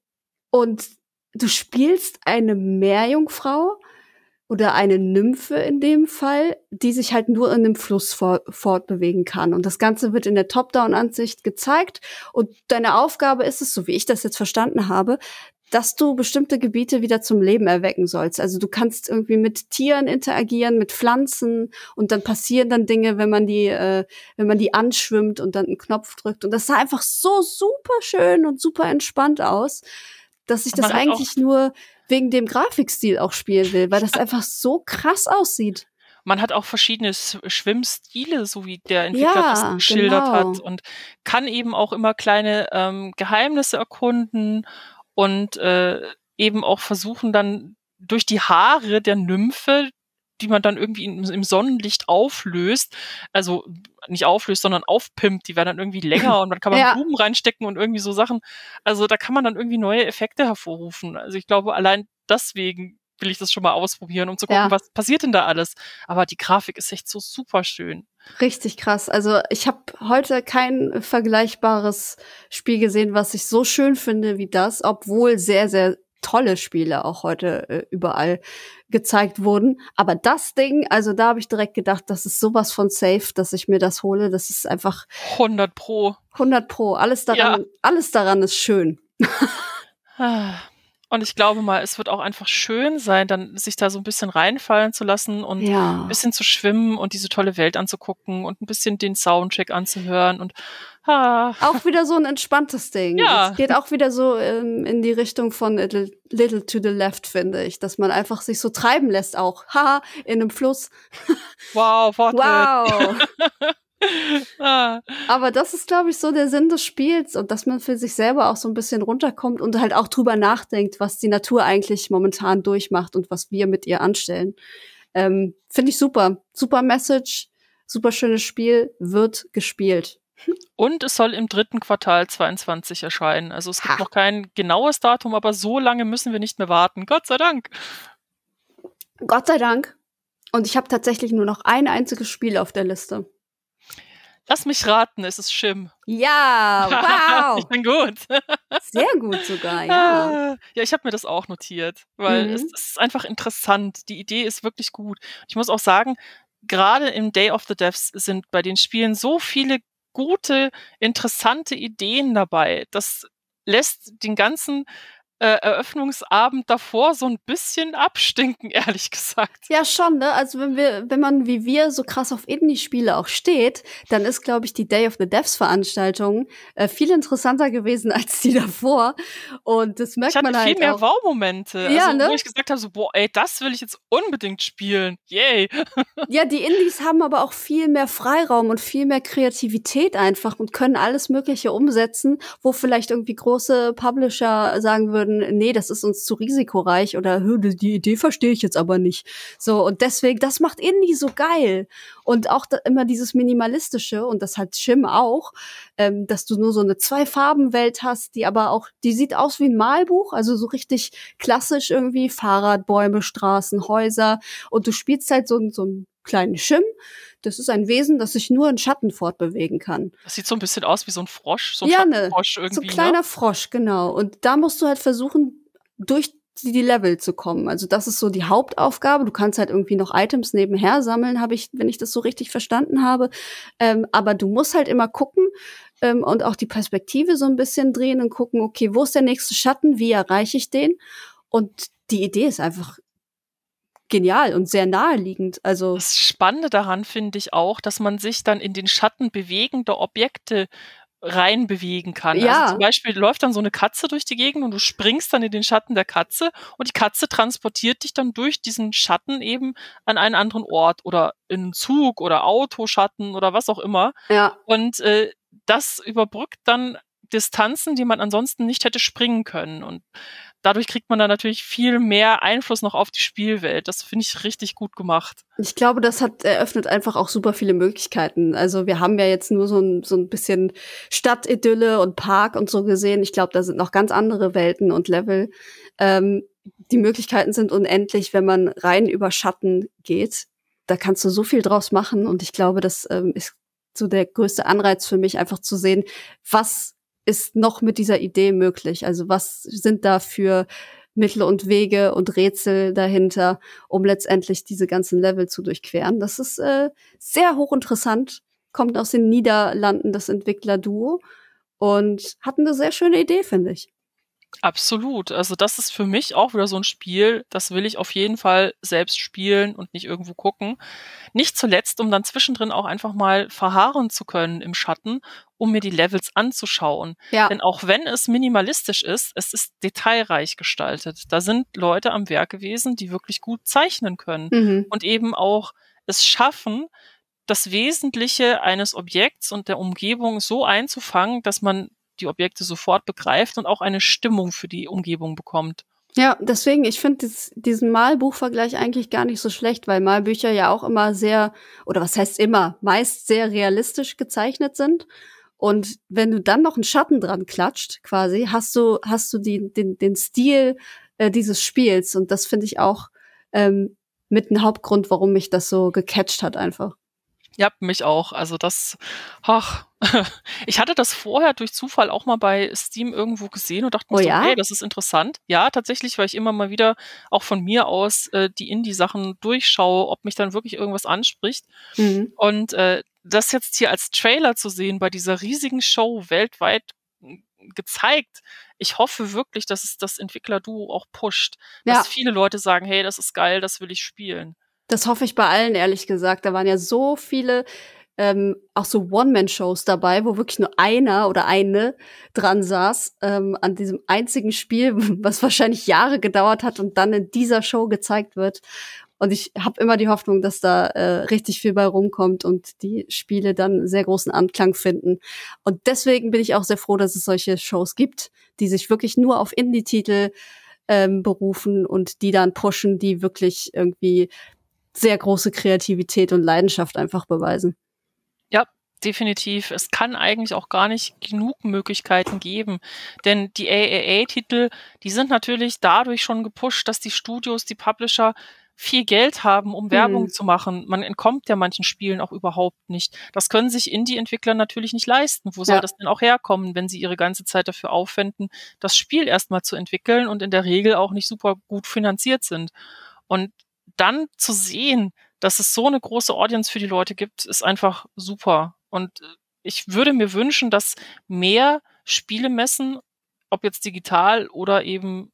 und du spielst eine Meerjungfrau, oder eine Nymphe in dem Fall, die sich halt nur in einem Fluss for fortbewegen kann. Und das Ganze wird in der Top-Down-Ansicht gezeigt. Und deine Aufgabe ist es, so wie ich das jetzt verstanden habe, dass du bestimmte Gebiete wieder zum Leben erwecken sollst. Also du kannst irgendwie mit Tieren interagieren, mit Pflanzen und dann passieren dann Dinge, wenn man die, äh, wenn man die anschwimmt und dann einen Knopf drückt. Und das sah einfach so super schön und super entspannt aus, dass ich das eigentlich nur wegen dem Grafikstil auch spielen will, weil das einfach so krass aussieht. Man hat auch verschiedene Schwimmstile, so wie der Entwickler ja, das geschildert genau. hat und kann eben auch immer kleine ähm, Geheimnisse erkunden und äh, eben auch versuchen dann durch die Haare der Nymphe die man dann irgendwie im, im Sonnenlicht auflöst, also nicht auflöst, sondern aufpimpt, die werden dann irgendwie länger und dann kann man (clears throat) ja. Blumen reinstecken und irgendwie so Sachen. Also da kann man dann irgendwie neue Effekte hervorrufen. Also ich glaube, allein deswegen will ich das schon mal ausprobieren, um zu gucken, ja. was passiert denn da alles. Aber die Grafik ist echt so super schön. Richtig krass. Also ich habe heute kein vergleichbares Spiel gesehen, was ich so schön finde wie das, obwohl sehr, sehr tolle Spiele auch heute äh, überall gezeigt wurden. Aber das Ding, also da habe ich direkt gedacht, das ist sowas von safe, dass ich mir das hole. Das ist einfach 100 pro. 100 pro. Alles daran, ja. alles daran ist schön. Ah. Und ich glaube mal, es wird auch einfach schön sein, dann sich da so ein bisschen reinfallen zu lassen und ja. ein bisschen zu schwimmen und diese tolle Welt anzugucken und ein bisschen den Soundcheck anzuhören und ah. auch wieder so ein entspanntes Ding. Ja. Es geht auch wieder so ähm, in die Richtung von a little to the left, finde ich, dass man einfach sich so treiben lässt auch. Haha, in einem Fluss. (laughs) Wow, Fortnite. Wow. (laughs) ah. Aber das ist, glaube ich, so der Sinn des Spiels und dass man für sich selber auch so ein bisschen runterkommt und halt auch drüber nachdenkt, was die Natur eigentlich momentan durchmacht und was wir mit ihr anstellen. Ähm, Finde ich super. Super Message, super schönes Spiel, wird gespielt. Und es soll im dritten Quartal 22 erscheinen. Also es gibt Ha. noch kein genaues Datum, aber so lange müssen wir nicht mehr warten. Gott sei Dank. Gott sei Dank. Und ich habe tatsächlich nur noch ein einziges Spiel auf der Liste. Lass mich raten, es ist Shim. Ja, (laughs) ich wow. bin gut. Sehr gut sogar, ja. Ah, Ja, ich habe mir das auch notiert, weil Mhm. es, es ist einfach interessant. Die Idee ist wirklich gut. Ich muss auch sagen, gerade im Day of the Devs sind bei den Spielen so viele gute, interessante Ideen dabei. Das lässt den ganzen äh, Eröffnungsabend davor so ein bisschen abstinken, (laughs) ehrlich gesagt. Ja, schon, ne? Also wenn wir, wenn man wie wir so krass auf Indie-Spiele auch steht, dann ist, glaube ich, die Day of the Devs Veranstaltung äh, viel interessanter gewesen (laughs) als die davor. Und das merkt Ich hatte man viel halt mehr. Wow-Momente, Ja, also, ne? wo ich gesagt habe, so, boah, ey, das will ich jetzt unbedingt spielen. Yay. (laughs) Ja, die Indies haben aber auch viel mehr Freiraum und viel mehr Kreativität einfach und können alles Mögliche umsetzen, wo vielleicht irgendwie große Publisher sagen würden, nee, das ist uns zu risikoreich oder "Hö, die Idee verstehe ich jetzt aber nicht. So, und deswegen, das macht Indie so geil. Und auch da, immer dieses Minimalistische und das hat Shim auch, ähm, dass du nur so eine Zwei-Farben-Welt hast, die aber auch, die sieht aus wie ein Malbuch, also so richtig klassisch irgendwie Fahrrad, Bäume, Straßen, Häuser und du spielst halt so, so einen kleinen Shim. Das ist ein Wesen, das sich nur in Schatten fortbewegen kann. Das sieht so ein bisschen aus wie so ein Frosch, so ein Ja, ne. So irgendwie. ein ne? kleiner Frosch, genau. Und da musst du halt versuchen, durch die die Level zu kommen. Also das ist so die Hauptaufgabe. Du kannst halt irgendwie noch Items nebenher sammeln, habe ich, wenn ich das so richtig verstanden habe. Ähm, aber du musst halt immer gucken ähm, und auch die Perspektive so ein bisschen drehen und gucken, okay, wo ist der nächste Schatten? Wie erreiche ich den? Und die Idee ist einfach genial und sehr naheliegend. Also Das Spannende daran finde ich auch, dass man sich dann in den Schatten bewegender Objekte reinbewegen kann. Ja. Also zum Beispiel läuft dann so eine Katze durch die Gegend und du springst dann in den Schatten der Katze und die Katze transportiert dich dann durch diesen Schatten eben an einen anderen Ort oder in einen Zug oder Autoschatten oder was auch immer. ja, Und äh, das überbrückt dann Distanzen, die man ansonsten nicht hätte springen können. Und dadurch kriegt man dann natürlich viel mehr Einfluss noch auf die Spielwelt. Das finde ich richtig gut gemacht. Ich glaube, das hat eröffnet einfach auch super viele Möglichkeiten. Also wir haben ja jetzt nur so ein, so ein bisschen Stadtidylle und Park und so gesehen. Ich glaube, da sind noch ganz andere Welten und Level. Ähm, die Möglichkeiten sind unendlich, wenn man rein über Schatten geht. Da kannst du so viel draus machen. Und ich glaube, das ähm, ist so der größte Anreiz für mich, einfach zu sehen, was ist noch mit dieser Idee möglich? Also was sind da für Mittel und Wege und Rätsel dahinter, um letztendlich diese ganzen Level zu durchqueren. Das ist äh, sehr hochinteressant, kommt aus den Niederlanden, das Entwicklerduo und hat eine sehr schöne Idee, finde ich. Absolut. Also das ist für mich auch wieder so ein Spiel, das will ich auf jeden Fall selbst spielen und nicht irgendwo gucken. Nicht zuletzt, um dann zwischendrin auch einfach mal verharren zu können im Schatten, um mir die Levels anzuschauen. Ja, Denn auch wenn es minimalistisch ist, es ist detailreich gestaltet. Da sind Leute am Werk gewesen, die wirklich gut zeichnen können mhm. und eben auch es schaffen, das Wesentliche eines Objekts und der Umgebung so einzufangen, dass man die Objekte sofort begreift und auch eine Stimmung für die Umgebung bekommt. Ja, deswegen, ich finde diesen Malbuchvergleich eigentlich gar nicht so schlecht, weil Malbücher ja auch immer sehr, oder was heißt immer, meist sehr realistisch gezeichnet sind. Und wenn du dann noch einen Schatten dran klatscht, quasi, hast du, hast du die, den, den Stil äh, dieses Spiels. Und das finde ich auch ähm, mit ein Hauptgrund, warum mich das so gecatcht hat, einfach. Ja, mich auch. Also das, ach, (laughs) ich hatte das vorher durch Zufall auch mal bei Steam irgendwo gesehen und dachte mir Oh so, ja? okay, das ist interessant. Ja, tatsächlich, weil ich immer mal wieder auch von mir aus äh, die Indie-Sachen durchschaue, ob mich dann wirklich irgendwas anspricht. Mhm. Und äh, das jetzt hier als Trailer zu sehen bei dieser riesigen Show weltweit m, gezeigt, ich hoffe wirklich, dass es das Entwicklerduo auch pusht. Ja. Dass viele Leute sagen, hey, das ist geil, das will ich spielen. Das hoffe ich bei allen, ehrlich gesagt. Da waren ja so viele, ähm, auch so One-Man-Shows dabei, wo wirklich nur einer oder eine dran saß, ähm, an diesem einzigen Spiel, (laughs) was wahrscheinlich Jahre gedauert hat und dann in dieser Show gezeigt wird. Und ich habe immer die Hoffnung, dass da äh, richtig viel bei rumkommt und die Spiele dann sehr großen Anklang finden. Und deswegen bin ich auch sehr froh, dass es solche Shows gibt, die sich wirklich nur auf Indie-Titel ähm, berufen und die dann pushen, die wirklich irgendwie sehr große Kreativität und Leidenschaft einfach beweisen. definitiv. Es kann eigentlich auch gar nicht genug Möglichkeiten geben. Denn die AAA-Titel, die sind natürlich dadurch schon gepusht, dass die Studios, die Publisher viel Geld haben, um Werbung Mhm. zu machen. Man entkommt ja manchen Spielen auch überhaupt nicht. Das können sich Indie-Entwickler natürlich nicht leisten. Wo soll Ja. das denn auch herkommen, wenn sie ihre ganze Zeit dafür aufwenden, das Spiel erstmal zu entwickeln und in der Regel auch nicht super gut finanziert sind? Und dann zu sehen, dass es so eine große Audience für die Leute gibt, ist einfach super. Und äh, ich würde mir wünschen, dass mehr Spielemessen, ob jetzt digital oder eben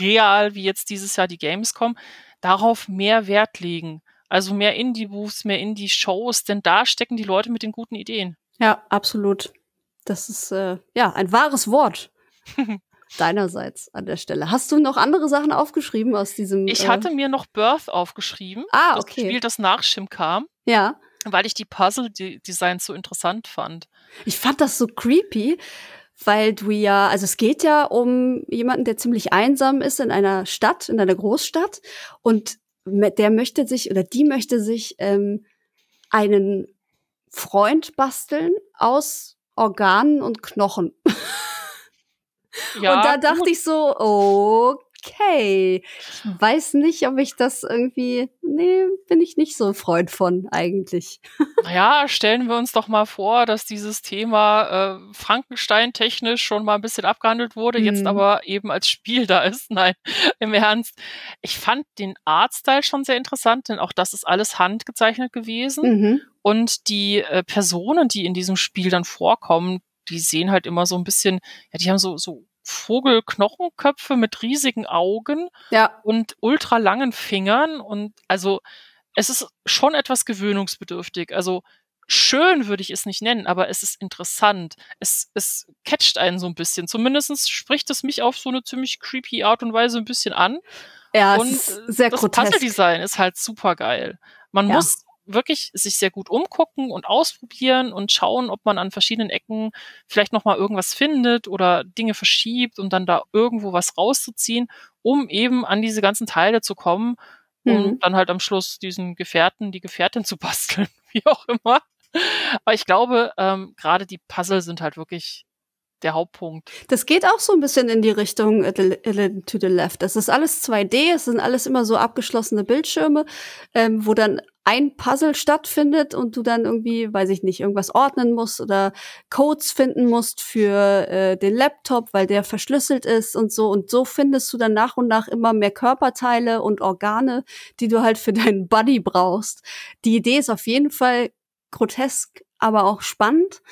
real, wie jetzt dieses Jahr die Gamescom, darauf mehr Wert legen. Also mehr Indie-Booths, mehr Indie-Shows, denn da stecken die Leute mit den guten Ideen. Ja, absolut. Das ist äh, ja ein wahres Wort (laughs) deinerseits an der Stelle. Hast du noch andere Sachen aufgeschrieben aus diesem? Ich äh, hatte mir noch Birth aufgeschrieben, Ah, das okay. Spiel, das nach Shim kam, ja, weil ich die Puzzle-Designs so interessant fand. ich fand das so creepy, weil du ja, also es geht ja um jemanden, der ziemlich einsam ist in einer Stadt, in einer Großstadt und der möchte sich oder die möchte sich ähm, einen Freund basteln aus Organen und Knochen. (laughs) Ja, und da gut. dachte ich so, okay, ich weiß nicht, ob ich das irgendwie, nee, bin ich nicht so ein Freund von eigentlich. Naja, stellen wir uns doch mal vor, dass dieses Thema äh, Frankenstein-technisch schon mal ein bisschen abgehandelt wurde, jetzt Mhm. aber eben als Spiel da ist. (laughs) Nein, im Ernst. Ich fand den Artstyle schon sehr interessant, denn auch das ist alles handgezeichnet gewesen. Mhm. Und die äh, Personen, die in diesem Spiel dann vorkommen, die sehen halt immer so ein bisschen, ja, die haben so, so Vogelknochenköpfe mit riesigen Augen Ja, und ultra langen Fingern und also es ist schon etwas gewöhnungsbedürftig. Also schön würde ich es nicht nennen, aber es ist interessant. Es, es catcht einen so ein bisschen. Zumindest spricht es mich auf so eine ziemlich creepy Art und Weise ein bisschen an. ja, und es ist äh, sehr das grotesk. Puzzle-Design ist halt super geil. Man Ja. muss wirklich sich sehr gut umgucken und ausprobieren und schauen, ob man an verschiedenen Ecken vielleicht noch mal irgendwas findet oder Dinge verschiebt und dann da irgendwo was rauszuziehen, um eben an diese ganzen Teile zu kommen und Mhm. dann halt am Schluss diesen Gefährten, die Gefährtin zu (laughs) basteln, wie auch immer. Aber ich glaube, ähm, gerade die Puzzle sind halt wirklich der Hauptpunkt. Das geht auch so ein bisschen in die Richtung äh, äh, to the left. Es ist alles 2D, es sind alles immer so abgeschlossene Bildschirme, ähm, wo dann ein Puzzle stattfindet und du dann irgendwie, weiß ich nicht, irgendwas ordnen musst oder Codes finden musst für äh, den Laptop, weil der verschlüsselt ist und so. Und so findest du dann nach und nach immer mehr Körperteile und Organe, die du halt für (laughs) deinen Buddy brauchst. Die Idee ist auf jeden Fall grotesk, aber auch spannend.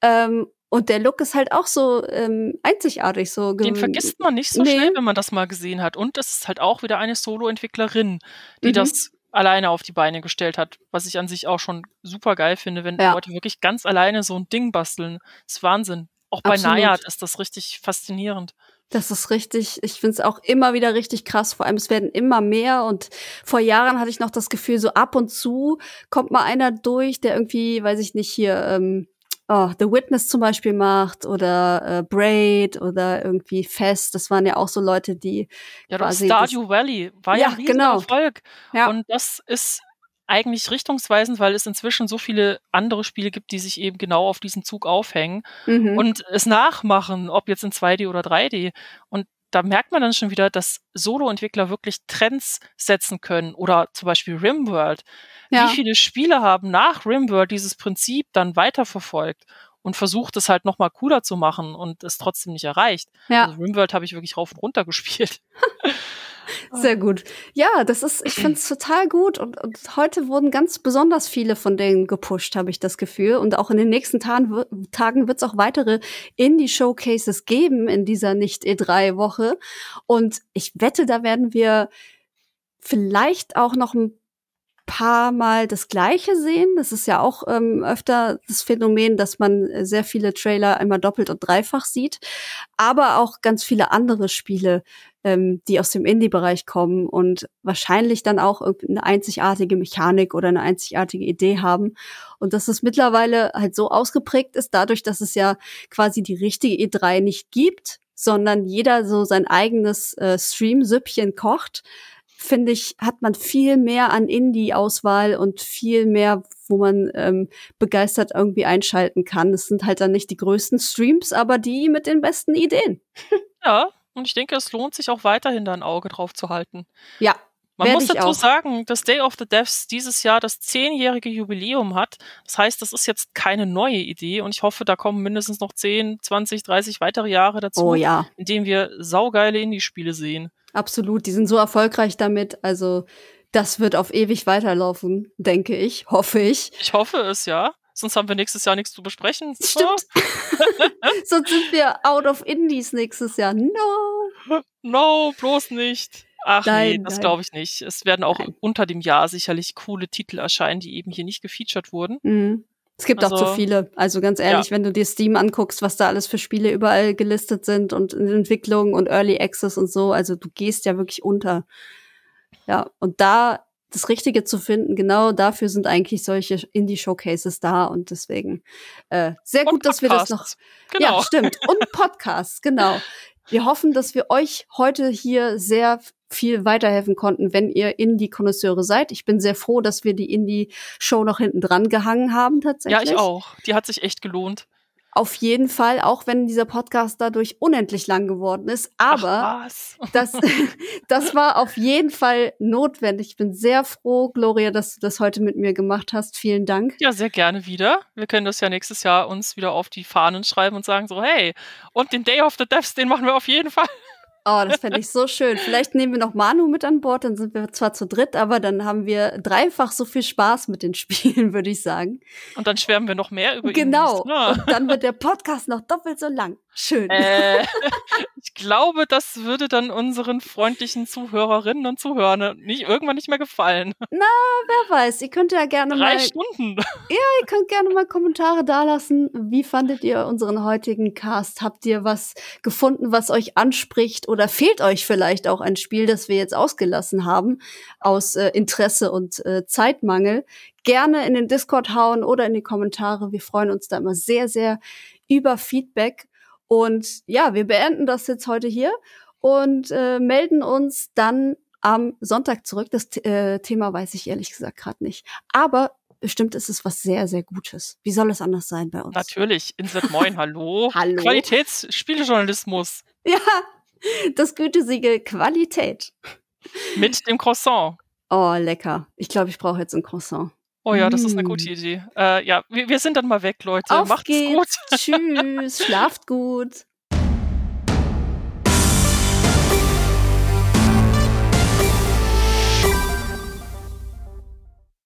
Ähm, und der Look ist halt auch so ähm, einzigartig. So Den vergisst man nicht so Nee. schnell, wenn man das mal gesehen hat. Und es ist halt auch wieder eine Solo-Entwicklerin, die Mhm. das alleine auf die Beine gestellt hat, was ich an sich auch schon super geil finde, wenn Ja. Leute wirklich ganz alleine so ein Ding basteln. Das ist Wahnsinn. Auch bei Absolut. Nayad ist das richtig faszinierend. Das ist richtig, ich finde es auch immer wieder richtig krass. Vor allem, es werden immer mehr. Und vor Jahren hatte ich noch das Gefühl, so ab und zu kommt mal einer durch, der irgendwie, weiß ich nicht, hier ähm, oh, The Witness zum Beispiel macht oder äh, Braid oder irgendwie Fest. Das waren ja auch so Leute, die Ja, quasi Stardew Valley war ja, Ja, ein riesiger genau. Erfolg. Ja. Und das ist eigentlich richtungsweisend, weil es inzwischen so viele andere Spiele gibt, die sich eben genau auf diesen Zug aufhängen. mhm. und es nachmachen, ob jetzt in 2D oder 3D. Und da merkt man dann schon wieder, dass Solo-Entwickler wirklich Trends setzen können. Oder zum Beispiel Rimworld. ja. Wie viele Spiele haben nach Rimworld dieses Prinzip dann weiterverfolgt und versucht es halt nochmal cooler zu machen und es trotzdem nicht erreicht? ja. Also Rimworld habe ich wirklich rauf und runter (laughs) gespielt. (laughs) Sehr gut. Ja, das ist, ich (clears throat) finde es total gut und, und heute wurden ganz besonders viele von denen gepusht, habe ich das Gefühl. Und auch in den nächsten Tagen, Tagen wird es auch weitere Indie-Showcases geben in dieser Nicht-E3-Woche. Und ich wette, da werden wir vielleicht auch noch ein paar Mal das Gleiche sehen. Das ist ja auch ähm, öfter das Phänomen, dass man äh, sehr viele Trailer einmal doppelt und dreifach sieht, aber auch ganz viele andere Spiele, ähm, die aus dem Indie-Bereich kommen und wahrscheinlich dann auch eine einzigartige Mechanik oder eine einzigartige Idee haben. Und dass es mittlerweile halt so ausgeprägt ist, dadurch, dass es ja quasi die richtige E3 nicht gibt, sondern jeder so sein eigenes äh, Stream-Süppchen kocht, finde ich, hat man viel mehr an Indie-Auswahl und viel mehr, wo man ähm, begeistert irgendwie einschalten kann. Es sind halt dann nicht die größten Streams, aber die mit den besten Ideen. (laughs) Ja, und ich denke, es lohnt sich auch weiterhin da ein Auge drauf zu halten. Ja, Man muss dazu auch. sagen, dass Day of the Devs dieses Jahr das zehnjährige Jubiläum hat. Das heißt, das ist jetzt keine neue Idee und ich hoffe, da kommen mindestens noch 10, 20, 30 weitere Jahre dazu, Oh ja, in denen wir saugeile Indie-Spiele sehen. Absolut. Die sind so erfolgreich damit. Also das wird auf ewig weiterlaufen, denke ich, hoffe ich. Ich hoffe es, ja. Sonst haben wir nächstes Jahr nichts zu besprechen. Stimmt. (laughs) Sonst sind wir out of Indies nächstes Jahr. No. No, bloß nicht. Ach nee, Nein, das nein. glaube ich nicht. Es werden auch Nein. unter dem Jahr sicherlich coole Titel erscheinen, die eben hier nicht gefeatured wurden. Mhm. Es gibt auch zu Also- viele. Also ganz ehrlich, wenn du dir Steam anguckst, was da alles für Spiele überall gelistet sind und in Entwicklung und Early Access und so, also du gehst ja wirklich unter. Ja, und da das Richtige zu finden, genau dafür sind eigentlich solche Indie-Showcases da und deswegen äh, sehr gut, Und dass wir das noch Podcasts. Genau. Ja, stimmt. Und Podcasts, genau. Wir hoffen, dass wir euch heute hier sehr viel weiterhelfen konnten, wenn ihr Indie-Konnoisseure seid. Ich bin sehr froh, dass wir die Indie-Show noch hinten dran gehangen haben, tatsächlich. Ja, ich auch. Die hat sich echt gelohnt. Auf jeden Fall, auch wenn dieser Podcast dadurch unendlich lang geworden ist. Aber (laughs) das, das war auf jeden Fall notwendig. Ich bin sehr froh, Gloria, dass du das heute mit mir gemacht hast. Vielen Dank. Ja, sehr gerne wieder. Wir können das ja nächstes Jahr uns wieder auf die Fahnen schreiben und sagen so, hey, und den Day of the Devs, den machen wir auf jeden Fall. Oh, das fände ich so schön. Vielleicht nehmen wir noch Manu mit an Bord, dann sind wir zwar zu dritt, aber dann haben wir dreifach so viel Spaß mit den (laughs) Spielen, würde ich sagen. Und dann schwärmen wir noch mehr über Genau. Indies. Ja. Und dann wird der Podcast noch doppelt so lang. Schön. Äh, (laughs) ich glaube, das würde dann unseren freundlichen Zuhörerinnen und Zuhörern nicht irgendwann nicht mehr gefallen. Wer weiß, ihr könnt ja gerne Drei mal, Stunden. ihr könnt gerne mal Kommentare dalassen. Wie fandet ihr unseren heutigen Cast? Habt ihr was gefunden, was euch anspricht? Oder fehlt euch vielleicht auch ein Spiel, das wir jetzt ausgelassen haben, aus äh, Interesse und äh, Zeitmangel? Gerne in den Discord hauen oder in die Kommentare. Wir freuen uns da immer sehr, sehr über Feedback. Und ja, wir beenden das jetzt heute hier und äh, melden uns dann am Sonntag zurück. Das äh, Thema weiß ich ehrlich gesagt gerade nicht. Aber bestimmt ist es was sehr, sehr Gutes. Wie soll es anders sein bei uns? Natürlich, Insert Moin, hallo. (laughs) Hallo. Qualitätsspielejournalismus Ja, das Gütesiegel Qualität. mit dem Croissant. Oh, lecker. Ich glaube, ich brauche jetzt ein Croissant. Oh ja, das ist eine Mm. gute Idee. Äh, ja, wir, wir sind dann mal weg, Leute. Auf Macht's geht's. gut. (laughs) Tschüss. Schlaft gut.